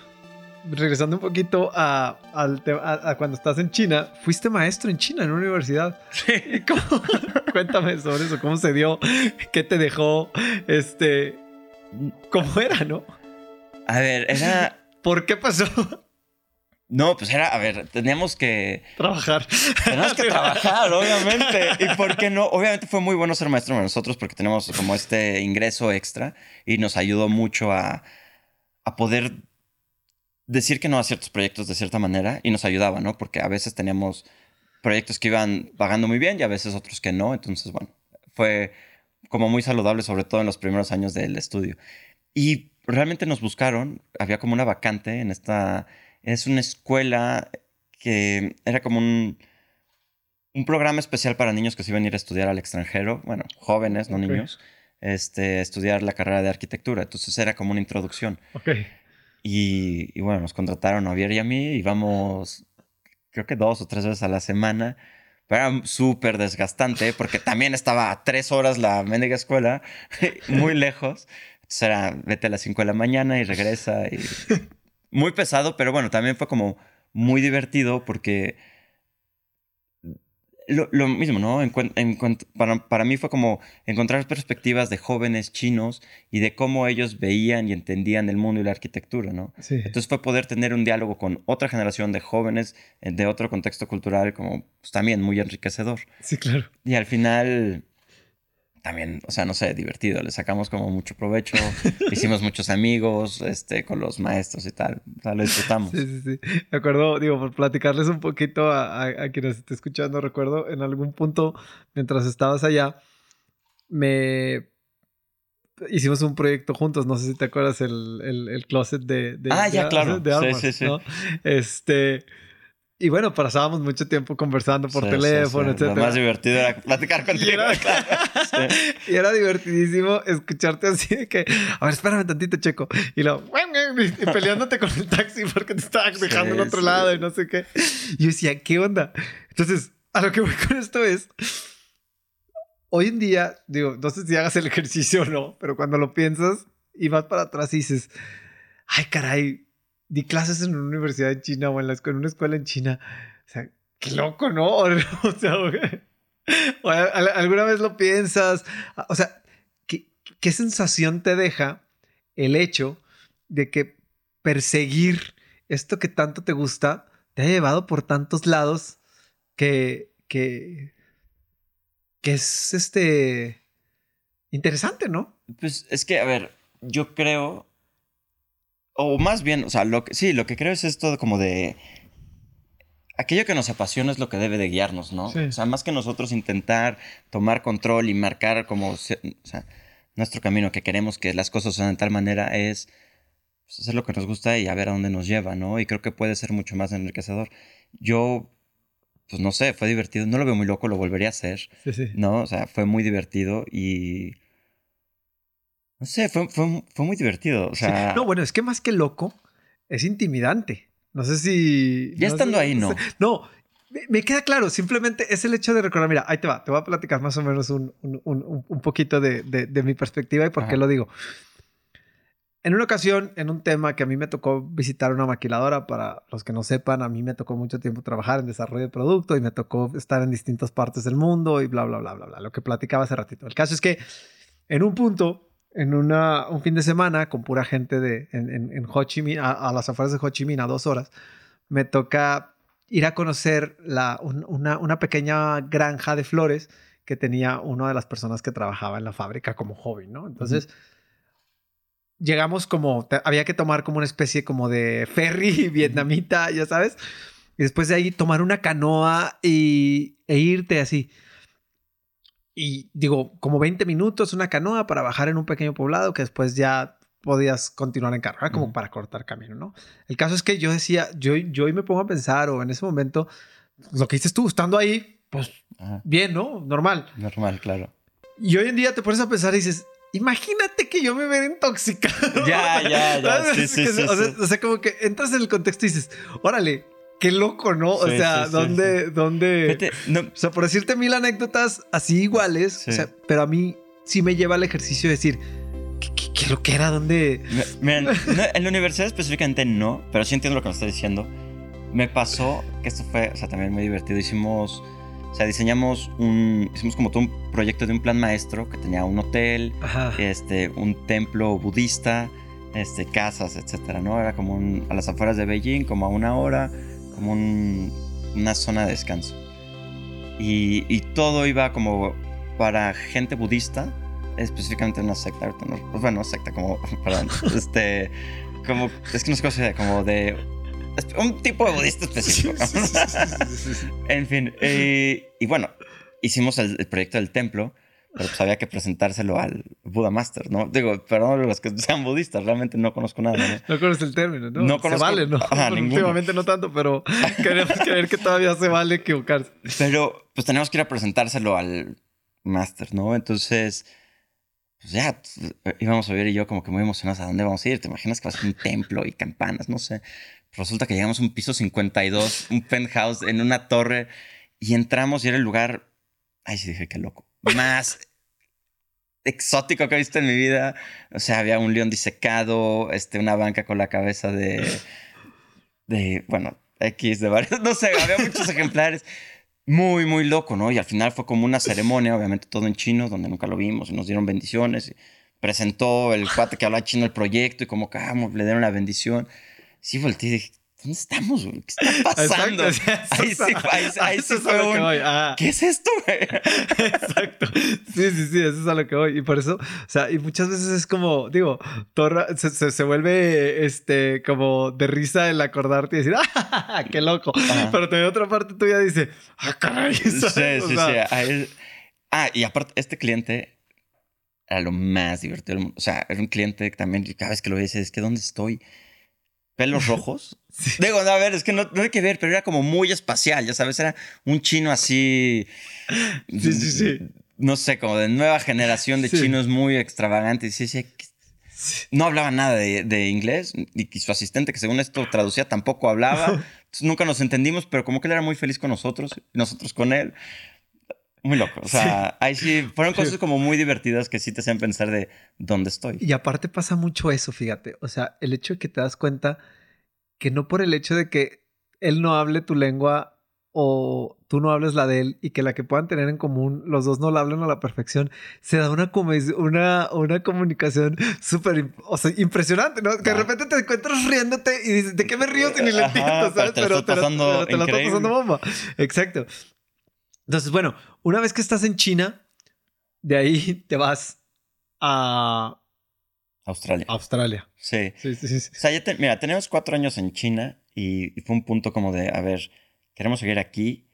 regresando un poquito a, a- a cuando estás en China, fuiste maestro en China, en una universidad. ¿Y cómo- Cuéntame sobre eso, cómo se dio, qué te dejó, este, cómo era, ¿no? A ver, era... ¿Por qué pasó? No, pues era, a ver, teníamos que... Trabajar. Teníamos que trabajar, obviamente. ¿Y por qué no? Obviamente fue muy bueno ser maestro para nosotros porque tenemos como este ingreso extra y nos ayudó mucho a, a poder decir que no a ciertos proyectos de cierta manera y nos ayudaba, ¿no? Porque a veces teníamos proyectos que iban pagando muy bien y a veces otros que no. Entonces, bueno, fue como muy saludable, sobre todo en los primeros años del estudio. Y realmente nos buscaron, había como una vacante en esta es una escuela que era como un, un programa especial para niños que se iban a ir a estudiar al extranjero, bueno, jóvenes, no niños, este, estudiar la carrera de arquitectura. Entonces era como una introducción. Ok. Y, bueno, nos contrataron a Javier y a mí, íbamos, creo que dos o tres veces a la semana. Pero era súper desgastante porque también estaba a tres horas la mendiga escuela, muy lejos. Entonces era, vete a las cinco de la mañana y regresa. Y muy pesado, pero bueno, también fue como muy divertido porque lo, mismo, ¿no? En, para, para, mí fue como encontrar perspectivas de jóvenes chinos y de cómo ellos veían y entendían el mundo y la arquitectura, ¿no? Sí. Entonces fue poder tener un diálogo con otra generación de jóvenes eh, de otro contexto cultural como pues, también muy enriquecedor. Sí, claro. Y al final también, o sea, no sé, divertido. Le sacamos como mucho provecho. Hicimos muchos amigos este, con los maestros y tal. O sea, lo disfrutamos. Sí, sí, sí. Me acuerdo, digo, por platicarles un poquito a, a, quienes esté escuchando, recuerdo en algún punto, mientras estabas allá, me hicimos un proyecto juntos. No sé si te acuerdas el, el, closet de, de, Ah, ya, claro. De sí, sí, sí. Este. Y bueno, pasábamos mucho tiempo conversando por teléfono, etc. Lo más divertido era platicar contigo. Y era, divertidísimo escucharte así de que, a ver, espérame tantito, Checo. Y lo, y peleándote con el taxi porque te estabas dejando al otro lado y no sé qué. Y yo decía, ¿qué onda? Entonces, a lo que voy con esto es, hoy en día, digo, no sé si hagas el ejercicio o no, pero cuando lo piensas y vas para atrás y dices, ay, caray, di clases en una universidad en China o en, la, una escuela en China. O sea, qué loco, ¿no? O sea, alguna vez lo piensas. O sea, ¿qué, ¿qué sensación te deja el hecho de que perseguir esto que tanto te gusta te ha llevado por tantos lados que, que, que es este interesante, ¿no? Pues es que, a ver, yo creo o más bien, o sea, lo que, sí, lo que creo es esto como de... Aquello que nos apasiona es lo que debe de guiarnos, ¿no? O sea, más que nosotros intentar tomar control y marcar como, o sea, nuestro camino, que queremos que las cosas sean de tal manera, es pues, hacer lo que nos gusta y a ver a dónde nos lleva, ¿no? Y creo que puede ser mucho más enriquecedor. Yo, pues no sé, fue divertido. No lo veo muy loco, lo volvería a hacer. Sí, sí. ¿No? O sea, fue muy divertido y no sé, fue, muy divertido. O sea... No, bueno, es que más que loco, es intimidante. No sé si. Ya estando ahí, no. No, me, queda claro. Simplemente es el hecho de recordar. Mira, ahí te va. Te voy a platicar más o menos un, un, poquito de, de, mi perspectiva y por qué lo digo. En una ocasión, en un tema que a mí me tocó visitar una maquiladora, para los que no sepan, a mí me tocó mucho tiempo trabajar en desarrollo de producto y me tocó estar en distintas partes del mundo y bla, bla, bla, bla, bla. Lo que platicaba hace ratito. El caso es que en un punto en una, un fin de semana con pura gente de, en, en, Ho Chi Minh, a, las afueras de Ho Chi Minh, a dos horas, me toca ir a conocer la, una, una, pequeña granja de flores que tenía una de las personas que trabajaba en la fábrica como hobby, ¿no? Entonces, llegamos como, había que tomar como una especie como de ferry vietnamita, ya sabes, y después de ahí tomar una canoa y, e irte así y digo, como 20 minutos, una canoa para bajar en un pequeño poblado que después ya podías continuar en carro, como para cortar camino, ¿no? El caso es que yo decía, yo, yo hoy me pongo a pensar, o en ese momento, lo que dices tú, estando ahí, pues bien, ¿no? Normal. Normal, claro. Y hoy en día te pones a pensar y dices, imagínate que yo me hubiera intoxicado. Ya, ya, ya. Sí, sí, sí, o, sea, como que entras en el contexto y dices, órale, qué loco, ¿no? O sea, ¿dónde, dónde? O sea, por decirte mil anécdotas así iguales, o sea, pero a mí sí me lleva al ejercicio de decir, ¿qué, qué, lo que era? ¿Dónde? Miren, en la universidad específicamente no, pero sí entiendo lo que me estás diciendo. Me pasó que esto fue, o sea, también muy divertido. Hicimos, o sea, diseñamos un, hicimos como todo un proyecto de un plan maestro que tenía un hotel, este, un templo budista, este, casas, etcétera, ¿no? Era como un- a las afueras de Beijing, como a una hora, como un- una zona de descanso. Y, y todo iba como para gente budista, específicamente una secta, ahorita no- pues bueno, secta, como, perdón, este, como, es que no sé cómo se como de, un tipo de budista específico. En fin, eh, y bueno, hicimos el, el proyecto del templo, pero pues había que presentárselo al Buda Master, ¿no? Digo, perdón los que sean budistas, realmente no conozco nada. ¿no? No conoces el término, ¿no? No se conozco- vale, ¿no? Ajá. Últimamente no tanto, pero queremos creer que todavía se vale equivocarse. Pero pues tenemos que ir a presentárselo al Master, ¿no? Entonces, pues ya pues, íbamos a ver y yo como que muy emocionados a dónde vamos a ir. ¿Te imaginas que vas a un templo y campanas? No sé. Resulta que llegamos a un piso 52, un penthouse en una torre y entramos y era el lugar, ay sí dije qué loco, más exótico que he visto en mi vida. O sea, había un león disecado, este, una banca con la cabeza de, de, bueno, X de varios, no sé, había muchos ejemplares. Muy, muy loco, ¿no? Y al final fue como una ceremonia, obviamente todo en chino, donde nunca lo vimos, y nos dieron bendiciones. Presentó el cuate que hablaba chino el proyecto y como ah, le dieron la bendición. Sí, volteé y dije, ¿dónde estamos, güey? ¿Qué está pasando? Exacto, ahí sí, ahí, ahí sí fue un... Ah. ¿Qué es esto, güey? Exacto. Sí, sí, sí, eso es a lo que voy. Y por eso, o sea, y muchas veces es como, digo, torra, se, se, se vuelve este, como de risa el acordarte y decir, ¡ah, qué loco! Ajá. Pero también otra parte tuya dice, ¡ah, caray! Sí, ¿sabes? O sí, sea, sí. a él- Ah, y aparte, este cliente era lo más divertido del mundo. O sea, era un cliente que también, cada vez que lo veía, decía, es que ¿dónde estoy? Pelos rojos. Sí. Digo, a ver, es que no, no hay que ver, pero era como muy espacial, ya sabes, era un chino así. Sí, sí, sí. No sé, como de nueva generación de Sí. chinos muy extravagantes. Y sí, sí, Sí. no hablaba nada de, de inglés y, y su asistente, que según esto traducía, tampoco hablaba. Entonces, nunca nos entendimos, pero como que él era muy feliz con nosotros y nosotros con él. Muy loco. O sea, ahí sí fueron Sí. cosas como muy divertidas que sí te hacían pensar de dónde estoy. Y aparte pasa mucho eso, fíjate. O sea, el hecho de que te das cuenta que no por el hecho de que él no hable tu lengua o tú no hables la de él y que la que puedan tener en común, los dos no la hablan a la perfección, se da una, una, una comunicación súper o sea, impresionante, ¿no? Que de repente te encuentras riéndote y dices, ¿de qué me río si ni le entiendo, pero ¿sabes? te pasando pero te la estás increíble. pasando bomba. Exacto. Entonces, bueno, una vez que estás en China, de ahí te vas a Australia. Australia. Sí. Sí, sí, sí. O sea, ya te- mira, tenemos cuatro años en China y, y fue un punto como de, a ver, queremos seguir aquí.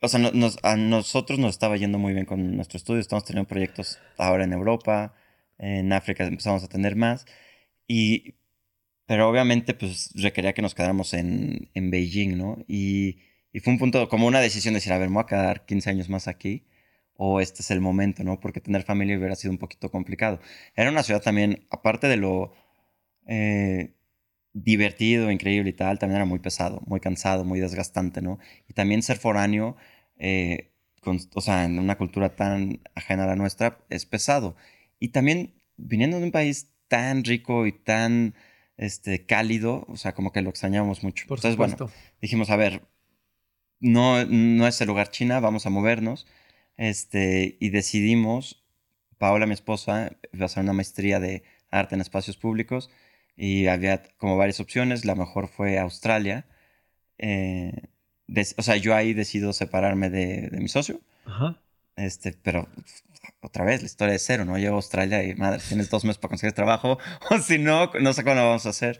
O sea, no- nos- a nosotros nos estaba yendo muy bien con nuestro estudio. Estamos teniendo proyectos ahora en Europa, en África empezamos a tener más. Y, pero obviamente, pues requería que nos quedáramos en, en Beijing, ¿no? Y, y fue un punto, como una decisión de decir, a ver, me voy a quedar 15 años más aquí. O este es el momento, ¿no? Porque tener familia hubiera sido un poquito complicado. Era una ciudad también, aparte de lo eh, divertido, increíble y tal, también era muy pesado, muy cansado, muy desgastante, ¿no? Y también ser foráneo, eh, con- o sea, en una cultura tan ajena a la nuestra, es pesado. Y también viniendo de un país tan rico y tan este, cálido, o sea, como que lo extrañamos mucho. Por Entonces, bueno, supuesto. dijimos, a ver, no, no es el lugar China, vamos a movernos. Este, y decidimos, Paola, mi esposa, iba a hacer una maestría de arte en espacios públicos y había como varias opciones. La mejor fue Australia. Eh, des- o sea, yo ahí decido separarme de, de mi socio. Ajá. Este, pero otra vez, la historia de cero, ¿no? Llego a Australia y madre, tienes dos meses para conseguir trabajo, o si no, no sé cómo lo vamos a hacer.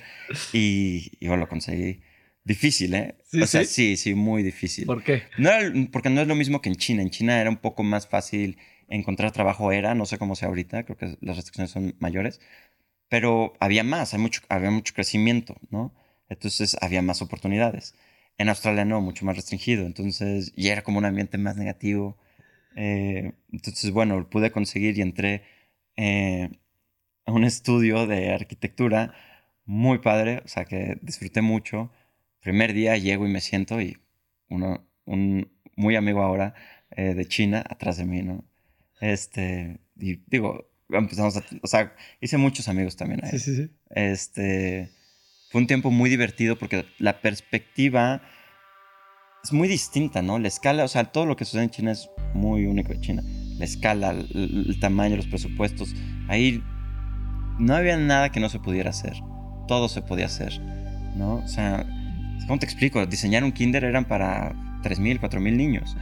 Y, y bueno, lo conseguí. Difícil, ¿eh? Sí, o sea, sí. sí, sí, muy difícil. ¿Por qué? No era porque no es lo mismo que en China. En China era un poco más fácil encontrar trabajo, era, no sé cómo sea ahorita, creo que las restricciones son mayores, pero había más, hay mucho, había mucho crecimiento, ¿no? Entonces había más oportunidades. En Australia no, mucho más restringido, entonces, y era como un ambiente más negativo. Eh, entonces, bueno, pude conseguir y entré eh, a un estudio de arquitectura muy padre, o sea, que disfruté mucho. Primer día llego y me siento y uno, un muy amigo ahora eh, de China atrás de mí, ¿no? Este, y digo, empezamos a, o sea, hice muchos amigos también ahí. Sí, sí, sí. Este, fue un tiempo muy divertido porque la perspectiva es muy distinta, ¿no? La escala, o sea, todo lo que sucede en China es muy único de China. La escala, el, el tamaño, los presupuestos. Ahí no había nada que no se pudiera hacer. Todo se podía hacer, ¿no? O sea, ¿cómo te explico? Diseñar un kinder eran para 3.000, 4.000 niños.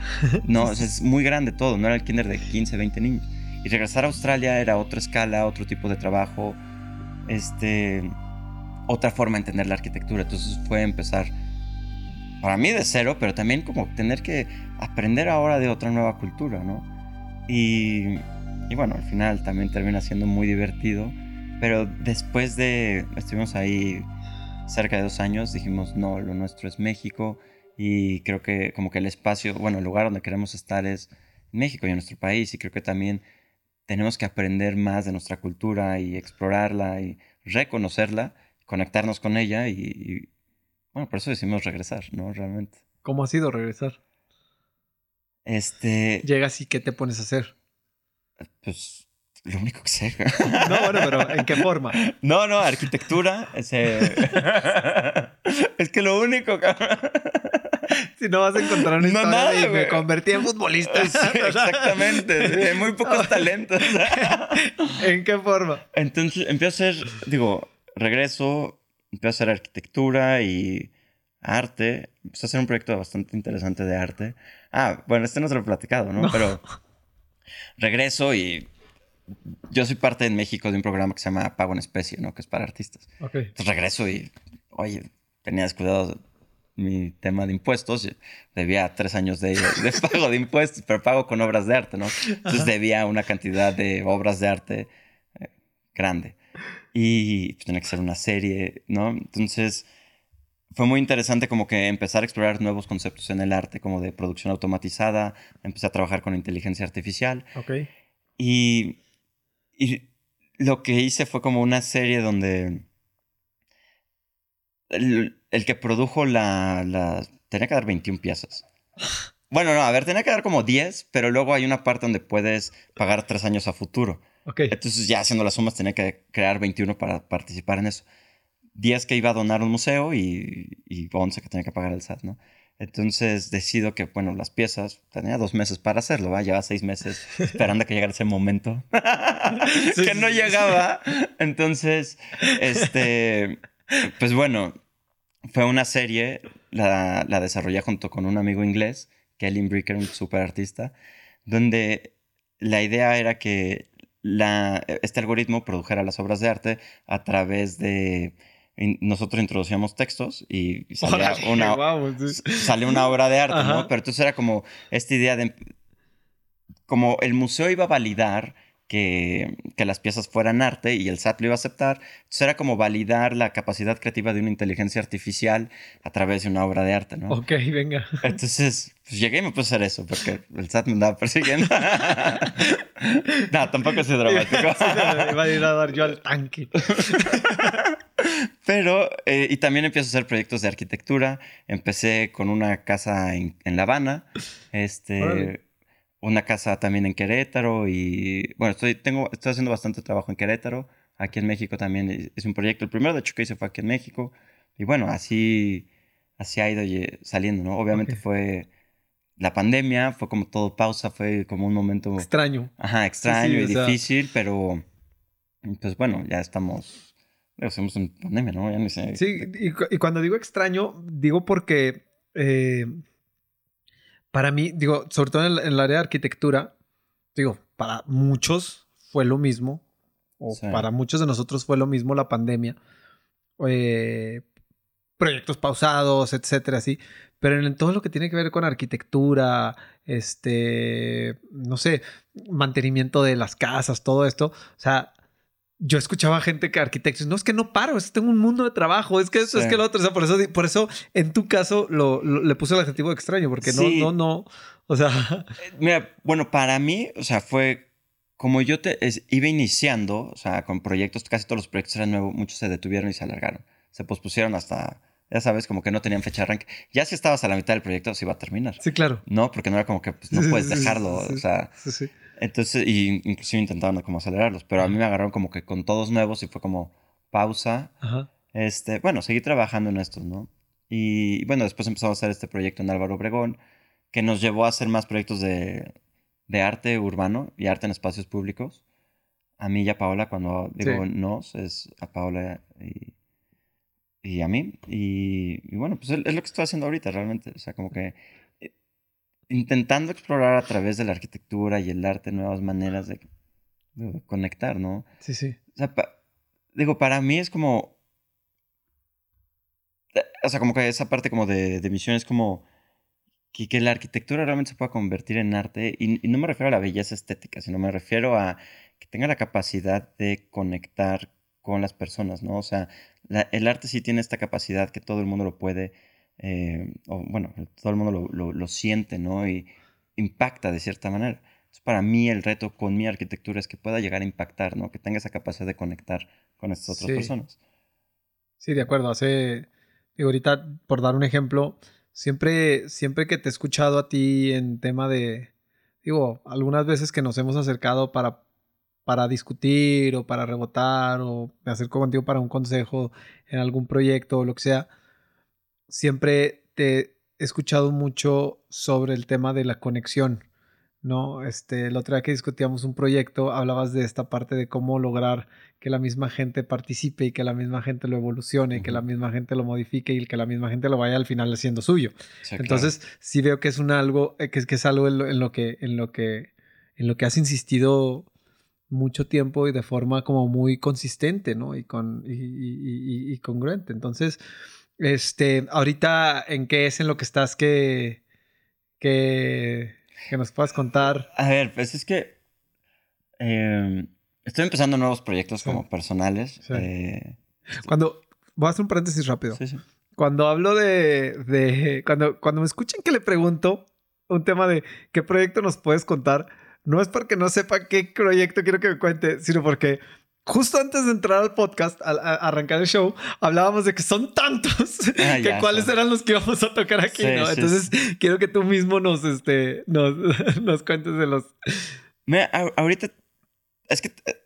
No, o sea, es muy grande todo, no era el kinder de 15, 20 niños. Y regresar a Australia era otra escala, otro tipo de trabajo, este, otra forma de entender la arquitectura. Entonces fue empezar, para mí de cero, pero también como tener que aprender ahora de otra nueva cultura, ¿no? Y, y bueno, al final también termina siendo muy divertido, pero después de, estuvimos ahí cerca de dos años, dijimos, no, lo nuestro es México y creo que como que el espacio, bueno, el lugar donde queremos estar es México y en nuestro país y creo que también tenemos que aprender más de nuestra cultura y explorarla y reconocerla, conectarnos con ella y, bueno, por eso decidimos regresar, ¿no? Realmente. ¿Cómo ha sido regresar? Este... Llegas y ¿qué te pones a hacer? Pues lo único que sé. No, bueno, pero ¿en qué forma? No, no, arquitectura. Ese... es que lo único, cabrón. Si no vas a encontrar una historia nada, de me convertí en futbolista. Sí, exactamente. muy pocos talentos. ¿En qué forma? Entonces empiezo a hacer, digo, regreso, empiezo a hacer arquitectura y arte. Empiezo a hacer un proyecto bastante interesante de arte. Ah, bueno, este no te lo he platicado, ¿no? No. Pero regreso y yo soy parte en México de un programa que se llama Pago en Especie, ¿no? Que es para artistas. Ok. Entonces regreso y, oye, tenía descuidado mi tema de impuestos. Debía tres años de, de pago de impuestos, pero pago con obras de arte, ¿no? Entonces Ajá. debía una cantidad de obras de arte eh, grande. Y pues, tenía que ser una serie, ¿no? Entonces fue muy interesante como que empezar a explorar nuevos conceptos en el arte, como de producción automatizada. Empecé a trabajar con inteligencia artificial. Ok. Y, y lo que hice fue como una serie donde el, el que produjo la, la... Tenía que dar 21 piezas. Bueno, no, a ver, tenía que dar como 10, pero luego hay una parte donde puedes pagar tres años a futuro. Entonces ya haciendo las sumas tenía que crear 21 para participar en eso. 10 que iba a donar un museo y, y 11 que tenía que pagar el SAT, ¿no? Entonces decido que, bueno, las piezas, tenía dos meses para hacerlo, ¿va? Llevaba seis meses esperando a que llegara ese momento Sí, que no llegaba. Entonces, este, pues bueno, fue una serie, la, la desarrollé junto con un amigo inglés, Kelly Bricker, un super artista, donde la idea era que la, este algoritmo produjera las obras de arte a través de... Nosotros introducíamos textos y salía una, sale una obra de arte, Ajá. ¿no? Pero entonces era como esta idea de... Como el museo iba a validar que, que las piezas fueran arte y el SAT lo iba a aceptar, entonces era como validar la capacidad creativa de una inteligencia artificial a través de una obra de arte, ¿no? Ok, venga. Entonces, pues llegué y me puse a hacer eso porque el SAT me andaba persiguiendo. no, tampoco soy dramático. Me iba a ir a dar yo al tanque. Pero, eh, y también empiezo a hacer proyectos de arquitectura. Empecé con una casa en, en La Habana, este, Órale. una casa también en Querétaro y, bueno, estoy, tengo, estoy haciendo bastante trabajo en Querétaro. Aquí en México también es un proyecto. El primero, de hecho, que hice fue aquí en México. Y bueno, así, así ha ido ye- saliendo, ¿no? Obviamente Ok. fue la pandemia, fue como todo pausa, fue como un momento... Extraño. Ajá, extraño sí, y o sea- difícil, pero pues bueno, ya estamos. Estamos en pandemia, ¿no? Ya ni sé. Sí, y, cu- y cuando digo extraño, digo porque eh, para mí, digo, sobre todo en el, en el área de arquitectura, digo, para muchos fue lo mismo, o Sí. para muchos de nosotros fue lo mismo la pandemia. Eh, proyectos pausados, etcétera, así. Pero en todo lo que tiene que ver con arquitectura, este, no sé, mantenimiento de las casas, todo esto, o sea, yo escuchaba gente que arquitectos, no es que no paro, es que tengo un mundo de trabajo, es que eso, es que lo otro, o sea, por eso, por eso en tu caso lo, lo- le puse el adjetivo de extraño, porque Sí. no, no, no, o sea, Eh, Mira, bueno, para mí, o sea, fue como yo te es- iba iniciando, o sea, con proyectos, casi todos los proyectos eran nuevos, muchos se detuvieron y se alargaron. Se pospusieron hasta, ya sabes, como que no tenían fecha de arranque. Ya si estabas a la mitad del proyecto, se iba a terminar. sí, claro. No, porque no era como que pues, no puedes dejarlo, sí, o sea, Sí, sí. Entonces, y inclusive intentaban como acelerarlos, pero a mí me agarraron como que con todos nuevos y fue como pausa. Ajá. Este, bueno, seguí trabajando en estos, ¿no? Y bueno, después empezamos a hacer este proyecto en Álvaro Obregón, que nos llevó a hacer más proyectos de, de arte urbano y arte en espacios públicos. a mí y a Paola. Cuando digo nos, es a Paola y, y a mí. Y, bueno, pues es, lo que estoy haciendo ahorita realmente. O sea, como que intentando explorar a través de la arquitectura y el arte nuevas maneras de, conectar, ¿no? Sí, sí. O sea, digo, para mí es como... O sea, como que esa parte como de, de misión es como que, que, la arquitectura realmente se pueda convertir en arte. Y, no me refiero a la belleza estética, sino me refiero a que tenga la capacidad de conectar con las personas, ¿no? O sea, el arte sí tiene esta capacidad que todo el mundo lo puede, eh, o bueno, todo el mundo lo, lo, siente, ¿no? Y impacta de cierta manera. Entonces, para mí el reto con mi arquitectura es que pueda llegar a impactar, ¿no? Que tenga esa capacidad de conectar con estas otras personas. Sí, de acuerdo. Hace, digo, ahorita, por dar un ejemplo, siempre, siempre que te he escuchado a ti en tema de, digo, algunas veces que nos hemos acercado para, para discutir o para rebotar o me acerco contigo para un consejo en algún proyecto o lo que sea, siempre te he escuchado mucho sobre el tema de la conexión. ¿no? Este, la otra vez que discutíamos un proyecto, hablabas de esta parte de cómo lograr que la misma gente participe y que la misma gente lo evolucione, y que la misma gente lo modifique y que la misma gente lo vaya al final haciendo suyo. Entonces, sí veo que es un algo, eh, que, es, que es algo en lo, que, en lo que, en lo que has insistido mucho tiempo y de forma como muy consistente, ¿no? Y, con, y, y congruente. Entonces, este, ahorita, ¿en qué es en lo que estás que, que que nos puedas contar. A ver, pues es que em, estoy empezando nuevos proyectos como personales. Eh, cuando, voy a hacer un paréntesis rápido. Cuando hablo de, de, cuando, cuando me escuchen que le pregunto un tema de qué proyecto nos puedes contar, no es porque no sepa qué proyecto quiero que me cuente, sino porque justo antes de entrar al podcast, al, arrancar el show, hablábamos de que son tantos ah, que cuáles eran los que íbamos a tocar aquí, ¿no? Entonces, quiero que tú mismo nos, este, nos, nos cuentes de los... ahorita, es que eh,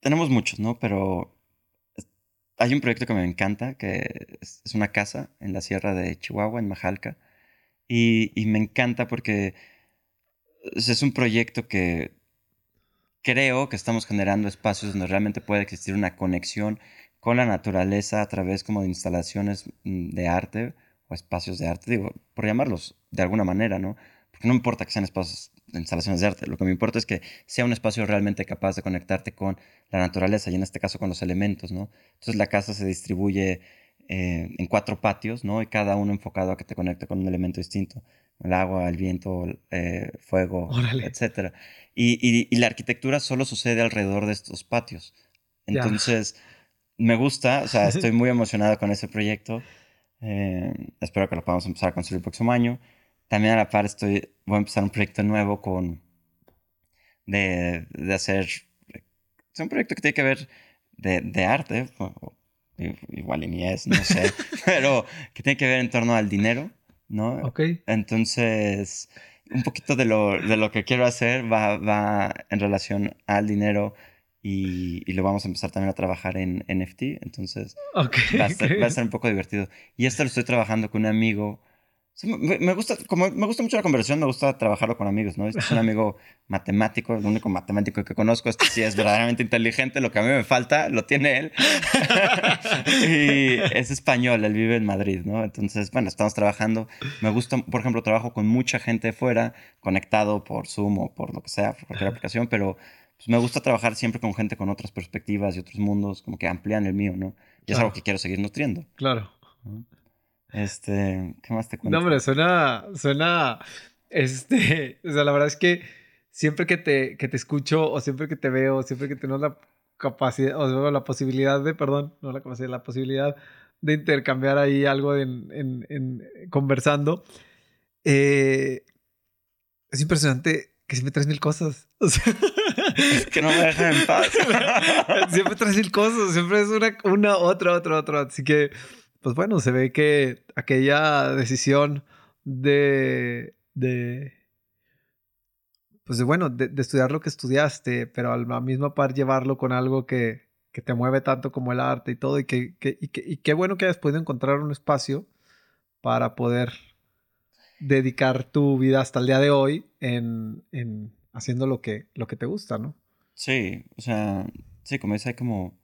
tenemos muchos, ¿no? Pero hay un proyecto que me encanta, que es, una casa en la sierra de Chihuahua, en Majalca, y, y me encanta porque es un proyecto que creo que estamos generando espacios donde realmente puede existir una conexión con la naturaleza a través como de instalaciones mm, de arte o espacios de arte, digo, por llamarlos de alguna manera, ¿no? Porque no importa que sean espacios instalaciones de arte, lo que me importa es que sea un espacio realmente capaz de conectarte con la naturaleza y en este caso con los elementos, ¿no? Entonces la casa se distribuye eh, en cuatro patios, ¿no? Y cada uno enfocado a que te conecte con un elemento distinto. El agua, el viento, eh, fuego, etc. Y, la arquitectura solo sucede alrededor de estos patios. Entonces, me gusta, o sea, estoy muy emocionado con ese proyecto. Eh, espero que lo podamos empezar a construir el próximo año. También a la par estoy, voy a empezar un proyecto nuevo con, de, de hacer, es un proyecto que tiene que ver de, de arte, igual ni es, no sé, pero que tiene que ver en torno al dinero, ¿no? Ok. Entonces, un poquito de lo, de lo que quiero hacer va, va en relación al dinero y, y, lo vamos a empezar también a trabajar en NFT, entonces okay, va, a ser, va, a ser, un poco divertido. Y esto lo estoy trabajando con un amigo me, gusta, como me gusta mucho la conversación, me gusta trabajarlo con amigos, ¿no? Este es un amigo matemático, el único matemático que conozco. Este sí es verdaderamente inteligente, lo que a mí me falta lo tiene él. y es español, él vive en Madrid, ¿no? Entonces, bueno, estamos trabajando. Me gusta, por ejemplo, trabajo con mucha gente fuera, conectado por Zoom o por lo que sea, por cualquier aplicación, pero pues, me gusta trabajar siempre con gente con otras perspectivas y otros mundos, como que amplían el mío, ¿no? Y es algo que quiero seguir nutriendo. Claro. Este, ¿qué más te cuento? No, hombre, suena, suena, este, o sea, la verdad es que siempre que te, que te escucho o siempre que te veo, siempre que tenemos la capacidad, o la posibilidad de, perdón, no la capacidad, la posibilidad de intercambiar ahí algo en, en, en conversando, eh, es impresionante que siempre traes mil cosas. O sea, es que no me dejan en paz. siempre traes mil cosas, siempre es una, una, otra, otra, otra. Así que pues bueno, se ve que aquella decisión de, pues de bueno, de, estudiar lo que estudiaste, pero al la misma par llevarlo con algo que, que te mueve tanto como el arte y todo, y, y, que, y qué bueno que hayas podido encontrar un espacio para poder dedicar tu vida hasta el día de hoy en, en haciendo lo que, lo que te gusta, ¿no? Sí, o sea, sí, como dice, hay como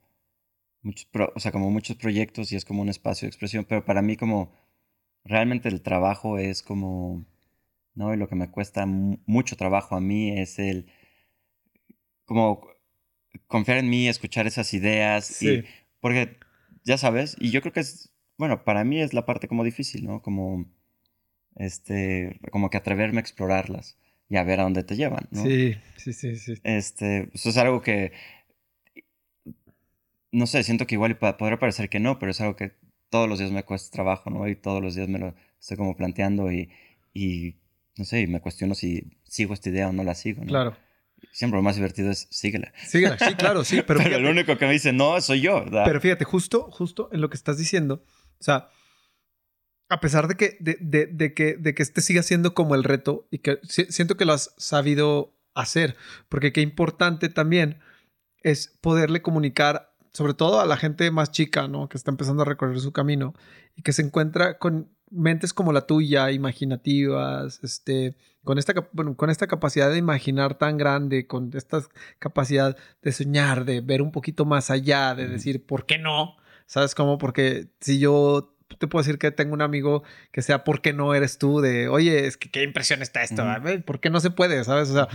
muchos, o sea, como muchos proyectos y es como un espacio de expresión, pero para mí como realmente el trabajo es como, ¿no? Y lo que me cuesta mucho trabajo a mí es el, como confiar en mí, escuchar esas ideas, sí. y, porque ya sabes, y yo creo que es, bueno, para mí es la parte como difícil, ¿no? Como, este, como que atreverme a explorarlas y a ver a dónde te llevan, ¿no? Sí, sí, sí, sí. Este, eso es algo que, no sé, siento que igual podría parecer que no, pero es algo que todos los días me cuesta trabajo, ¿no? Y todos los días me lo estoy como planteando y, y no sé, me cuestiono si sigo esta idea o no la sigo, ¿no? Claro. Siempre lo más divertido es síguela. Síguela, sí, claro, sí. Pero, pero el único que me dice no soy yo. ¿verdad? Pero fíjate, justo, justo en lo que estás diciendo, o sea, a pesar de que, de, de, de, que, de que este siga siendo como el reto y que siento que lo has sabido hacer, porque qué importante también es poderle comunicar, sobre todo a la gente más chica, ¿no? Que está empezando a recorrer su camino y que se encuentra con mentes como la tuya, imaginativas, este, con esta, con esta capacidad de imaginar tan grande, con esta capacidad de soñar, de ver un poquito más allá, de decir, ¿por qué no? ¿Sabes cómo? Porque si yo te puedo decir que tengo un amigo que sea, ¿por qué no eres tú? De, oye, es que qué impresión está esto, ¿por qué no se puede? ¿Sabes? O sea,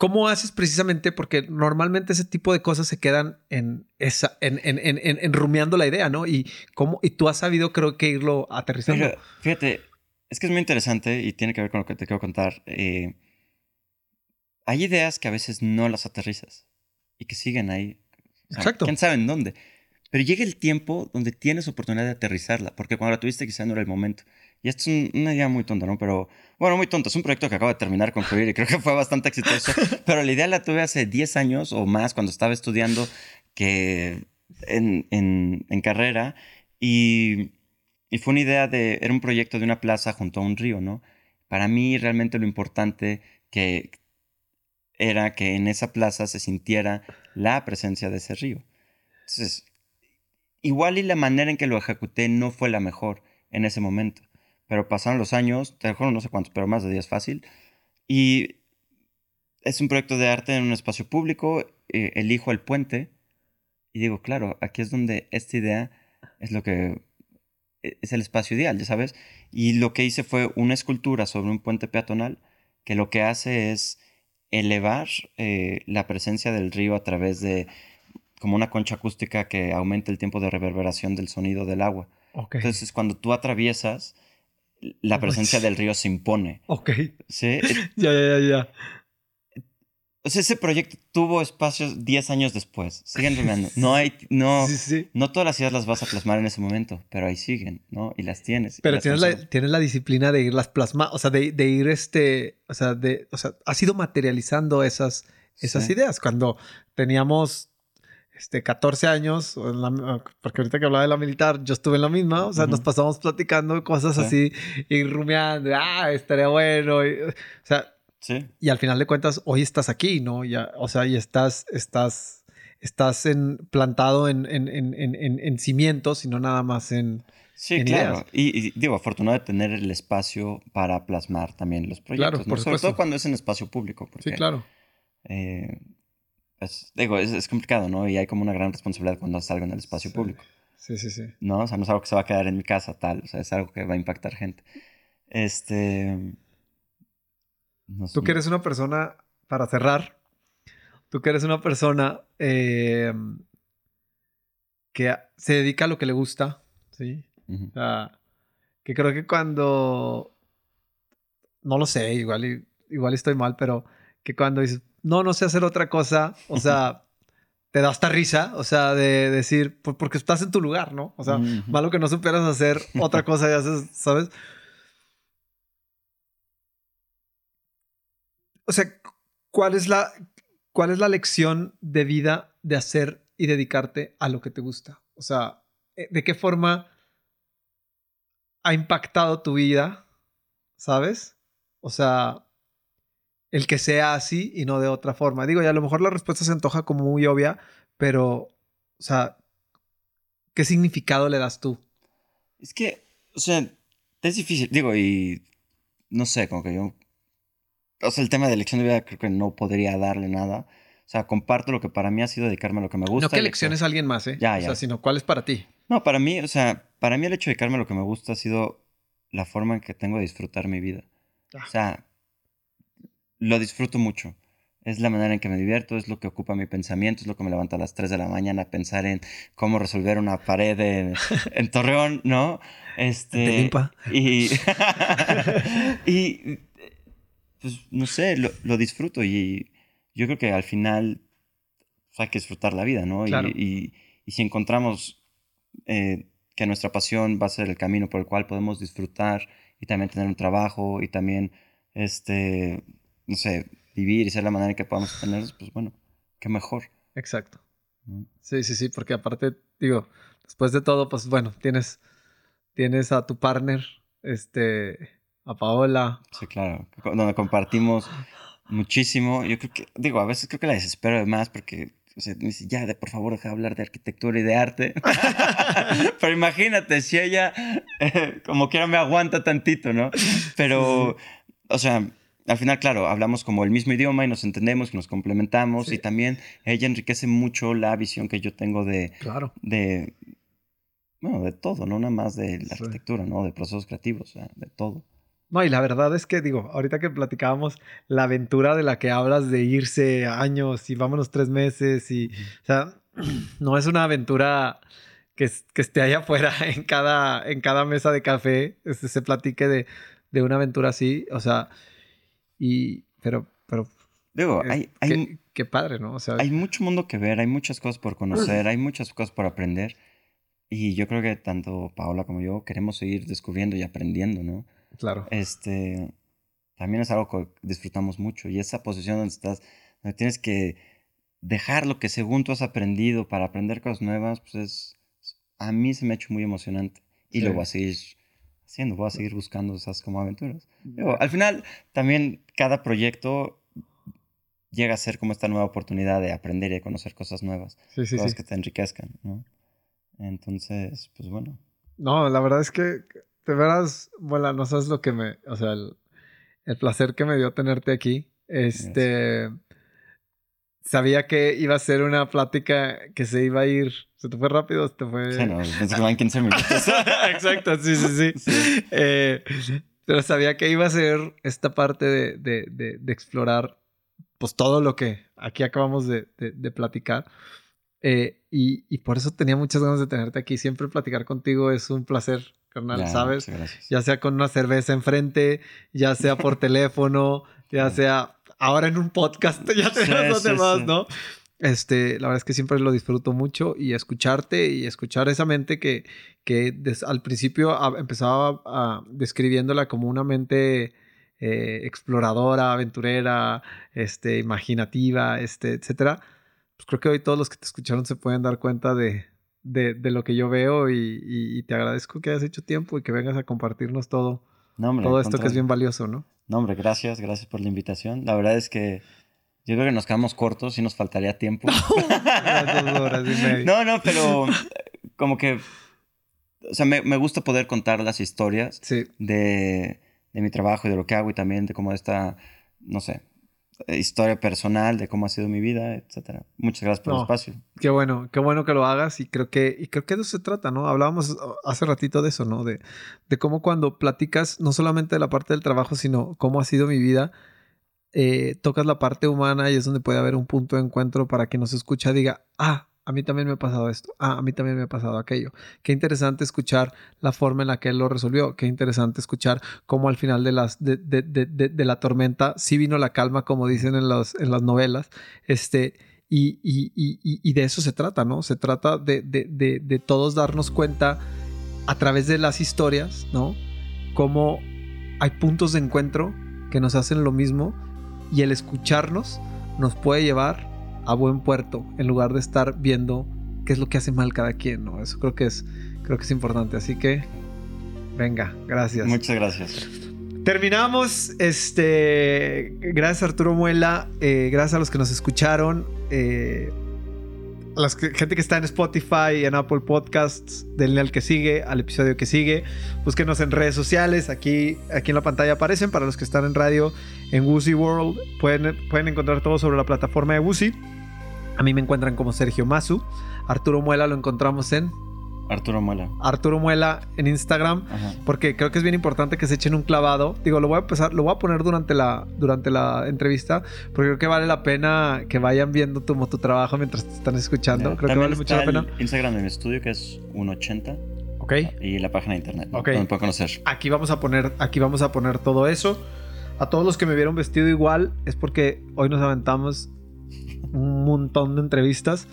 ¿cómo haces precisamente? Porque normalmente ese tipo de cosas se quedan en esa, en, en, en, en rumiando la idea, ¿no? Y cómo, y tú has sabido, creo que irlo aterrizando. fíjate, es que es muy interesante y tiene que ver con lo que te quiero contar. Eh, hay ideas que a veces no las aterrizas y que siguen ahí. Exacto. ¿Quién sabe en dónde? Pero llega el tiempo donde tienes oportunidad de aterrizarla, porque cuando la tuviste quizá no era el momento. Y esto es una idea muy tonta, ¿no? Pero, bueno, muy tonta. Es un proyecto que acabo de terminar, concluir y creo que fue bastante exitoso. pero la idea la tuve hace 10 años o más cuando estaba estudiando que en, en, en carrera y, y, fue una idea de, era un proyecto de una plaza junto a un río, ¿no? Para mí realmente lo importante que era que en esa plaza se sintiera la presencia de ese río. Entonces, Igual y la manera en que lo ejecuté no fue la mejor en ese momento. Pero pasaron los años, te dejo no sé cuántos, pero más de 10 fácil. Y es un proyecto de arte en un espacio público. Eh, elijo el puente. Y digo, claro, aquí es donde esta idea es lo que e, es el espacio ideal, ya sabes. Y lo que hice fue una escultura sobre un puente peatonal que lo que hace es elevar eh, la presencia del río a través de como una concha acústica que aumenta el tiempo de reverberación del sonido del agua. Entonces, cuando tú atraviesas, la presencia del río se impone. Ok. Sí. ya, ya, ya, ya. O sea, ese proyecto tuvo espacios 10 años después. Siguen rumiando. No hay, no, no todas las ideas las vas a plasmar en ese momento, pero ahí siguen, ¿no? Y las tienes. Pero tienes, la, tienes, la, disciplina de irlas plasmando, o sea, de, de, ir este, o sea, de, o sea, has ido materializando esas, esas ideas. Cuando teníamos este, 14 años, porque ahorita que hablaba de la militar, yo estuve en la misma, o sea, nos pasamos platicando cosas así y rumiando, ah, estaría bueno, o sea, sí. y al final de cuentas, hoy estás aquí, ¿no? Ya, o sea, y estás, estás, estás en, plantado en, en, en, en, cimientos y no nada más en... Sí, claro. Y, digo, afortunado de tener el espacio para plasmar también los proyectos. Claro, Sobre todo cuando es en espacio público. sí, claro. Eh, es, digo, es, complicado, ¿no? Y hay como una gran responsabilidad cuando haces algo en el espacio público. Sí, sí, sí. ¿No? O sea, no es algo que se va a quedar en mi casa, tal. O sea, es algo que va a impactar gente. Este. Tú que eres una persona, para cerrar, tú que eres una persona eh, que se dedica a lo que le gusta, ¿sí? o sea, que creo que cuando. No lo sé, igual, igual estoy mal, pero que cuando dices, no, no sé hacer otra cosa, o sea, te da hasta risa, o sea, de decir, porque estás en tu lugar, ¿no? O sea, malo que no supieras hacer otra cosa y haces, ¿sabes? O sea, ¿cuál es la, cuál es la lección de vida de hacer y dedicarte a lo que te gusta? O sea, eh, ¿de qué forma ha impactado tu vida? ¿Sabes? O sea, el que sea así y no de otra forma. Digo, y a lo mejor la respuesta se antoja como muy obvia, pero, o sea, ¿qué significado le das tú? Es que, o sea, es difícil, digo, y no sé, como que yo o sea, el tema de elección de vida creo que no podría darle nada. O sea, comparto lo que para mí ha sido dedicarme a lo que me gusta. No que elecciones a alguien más, ¿eh? Ya, o ya. sea, sino cuál es para ti. No, para mí, o sea, para mí el hecho de dedicarme a lo que me gusta ha sido la forma en que tengo de disfrutar mi vida. Ah. O sea, lo disfruto mucho. Es la manera en que me divierto, es lo que ocupa mi pensamiento, es lo que me levanta a las 3 de la mañana a pensar en cómo resolver una pared en, en Torreón, ¿no? Este, Te limpa. Y, y, pues, no sé, lo, lo disfruto y yo creo que al final pues, hay que disfrutar la vida, ¿no? Y, y si encontramos eh, que nuestra pasión va a ser el camino por el cual podemos disfrutar y también tener un trabajo y también, este, no sé, vivir y ser la manera en que podamos tenerlos, pues bueno, qué mejor. Exacto. ¿no? Sí, sí, sí, porque aparte, digo, después de todo, pues bueno, tienes, tienes a tu partner, este, a Paola. Sí, claro, donde compartimos muchísimo. Yo creo que, digo, a veces creo que la desespero además porque o sea, me dice, ya, de, por favor, deja de hablar de arquitectura y de arte. Pero imagínate, si ella, eh, como quiera, me aguanta tantito, ¿no? Pero, o sea, al final, claro, hablamos como el mismo idioma y nos entendemos nos complementamos. Sí. Y también ella enriquece mucho la visión que yo tengo de, Claro. de, bueno, de todo, no nada más de la arquitectura, ¿no? De procesos creativos, de todo. No, y la verdad es que, digo, ahorita que platicábamos la aventura de la que hablas de irse años y vámonos tres meses y, o sea, no es una aventura que, que esté allá afuera en cada, en cada mesa de café, este, se platique de, de una aventura así, o sea, y, pero, pero, Digo, es- hay, hay, qué, qué padre, ¿no? O sea, hay mucho mundo que ver, hay muchas cosas por conocer, hay muchas cosas por aprender. Y yo creo que tanto Paola como yo queremos seguir descubriendo y aprendiendo, ¿no? claro. Este, también es algo que disfrutamos mucho. Y esa posición donde estás, donde tienes que dejar lo que según tú has aprendido para aprender cosas nuevas, pues es, a mí se me ha hecho muy emocionante. Y Sí. lo voy a seguir haciendo, voy a seguir buscando esas como aventuras. Al final, también cada proyecto llega a ser como esta nueva oportunidad de aprender y de conocer cosas nuevas, Sí, sí, cosas sí. que te enriquezcan, ¿no? Entonces, pues bueno. No, la verdad es que de veras, bueno, no sabes lo que me, o sea, el, el placer que me dio tenerte aquí. Este, sabía que iba a ser una plática que se iba a ir, se te fue rápido, se te fue... Sí, no, pensé que van 15 minutos. Exacto, sí, sí, sí. Sí. Eh, pero sabía que iba a ser esta parte de, de- de- de explorar pues todo lo que aquí acabamos de, platicar. Eh, y, y por eso tenía muchas ganas de tenerte aquí. Siempre platicar contigo es un placer, carnal, Ya, ¿sabes? Ya sea con una cerveza enfrente, ya sea por teléfono, ya sea ahora en un podcast, ya tenemos los sí, demás, sí. ¿no? Este, la verdad es que siempre lo disfruto mucho y escucharte y escuchar esa mente que, que des- al principio a- empezaba a- describiéndola como una mente eh, exploradora, aventurera, este, imaginativa, este, etcétera. Pues creo que hoy todos los que te escucharon se pueden dar cuenta de, de, de lo que yo veo y, y- y te agradezco que hayas hecho tiempo y que vengas a compartirnos todo, No, hombre, todo esto que es bien valioso, ¿no? No, hombre, gracias, gracias por la invitación. La verdad es que yo creo que nos quedamos cortos y nos faltaría tiempo. Las dos horas y media. no, no, pero eh, como que, o sea, me, me gusta poder contar las historias Sí, de, de mi trabajo y de lo que hago y también de cómo esta, no sé, historia personal, de cómo ha sido mi vida, etcétera. Muchas gracias por No. el espacio. Qué bueno, qué bueno que lo hagas y creo que, y creo que de eso se trata, ¿no? Hablábamos hace ratito de eso, ¿no? De, de cómo cuando platicas no solamente de la parte del trabajo, sino cómo ha sido mi vida, eh, tocas la parte humana y es donde puede haber un punto de encuentro para que nos escucha diga, ah, a mí también me ha pasado esto, ah, a mí también me ha pasado aquello. Qué interesante escuchar la forma en la que él lo resolvió, qué interesante escuchar cómo al final de, las, de, de- la tormenta sí vino la calma, como dicen en, los, en las novelas, este, y, y- y- y- de eso se trata, ¿no? Se trata de todos darnos cuenta a través de las historias, ¿no? Cómo hay puntos de encuentro que nos hacen lo mismo y el escucharnos nos puede llevar a buen puerto en lugar de estar viendo qué es lo que hace mal cada quien, ¿no? Eso creo que es, creo que es importante. Así que, venga, gracias. Muchas gracias. Terminamos. Este. Gracias, Arturo Muela. eh, gracias a los que nos escucharon. eh, a la gente que está en Spotify y en Apple Podcasts, denle al que sigue, al episodio que sigue. Búsquenos en redes sociales. Aquí, aquí en la pantalla aparecen. Para los que están en radio, en Woozy World. Pueden, pueden encontrar todo sobre la plataforma de Woozy. A mí me encuentran como Sergio Mazu. Arturo Muela lo encontramos en Arturo Muela. Arturo Muela en Instagram, Ajá. porque creo que es bien importante que se echen un clavado. Digo, lo voy a empezar, lo voy a poner durante la, durante la entrevista, porque creo que vale la pena que vayan viendo tu, tu trabajo mientras te están escuchando. Creo que vale mucho la pena. Instagram de mi estudio que es 180 Ok. y la página de internet. ¿no? Ok. Me pueden conocer. Aquí vamos a poner, aquí vamos a poner todo eso. A todos los que me vieron vestido igual es porque hoy nos aventamos un montón de entrevistas.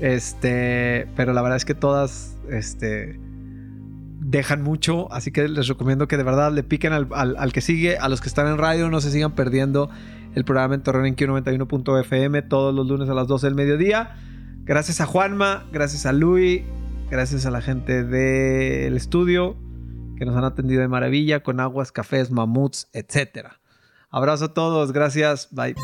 Este, pero la verdad es que todas, este, dejan mucho, así que les recomiendo que de verdad le piquen al, al- que sigue, a los que están en radio, no se sigan perdiendo el programa en Torreón en Q91.fm todos los lunes a las 12 del mediodía. Gracias a Juanma, gracias a Luis, gracias a la gente del estudio que nos han atendido de maravilla con aguas, cafés, mamuts, etc. Abrazo a todos, gracias, bye.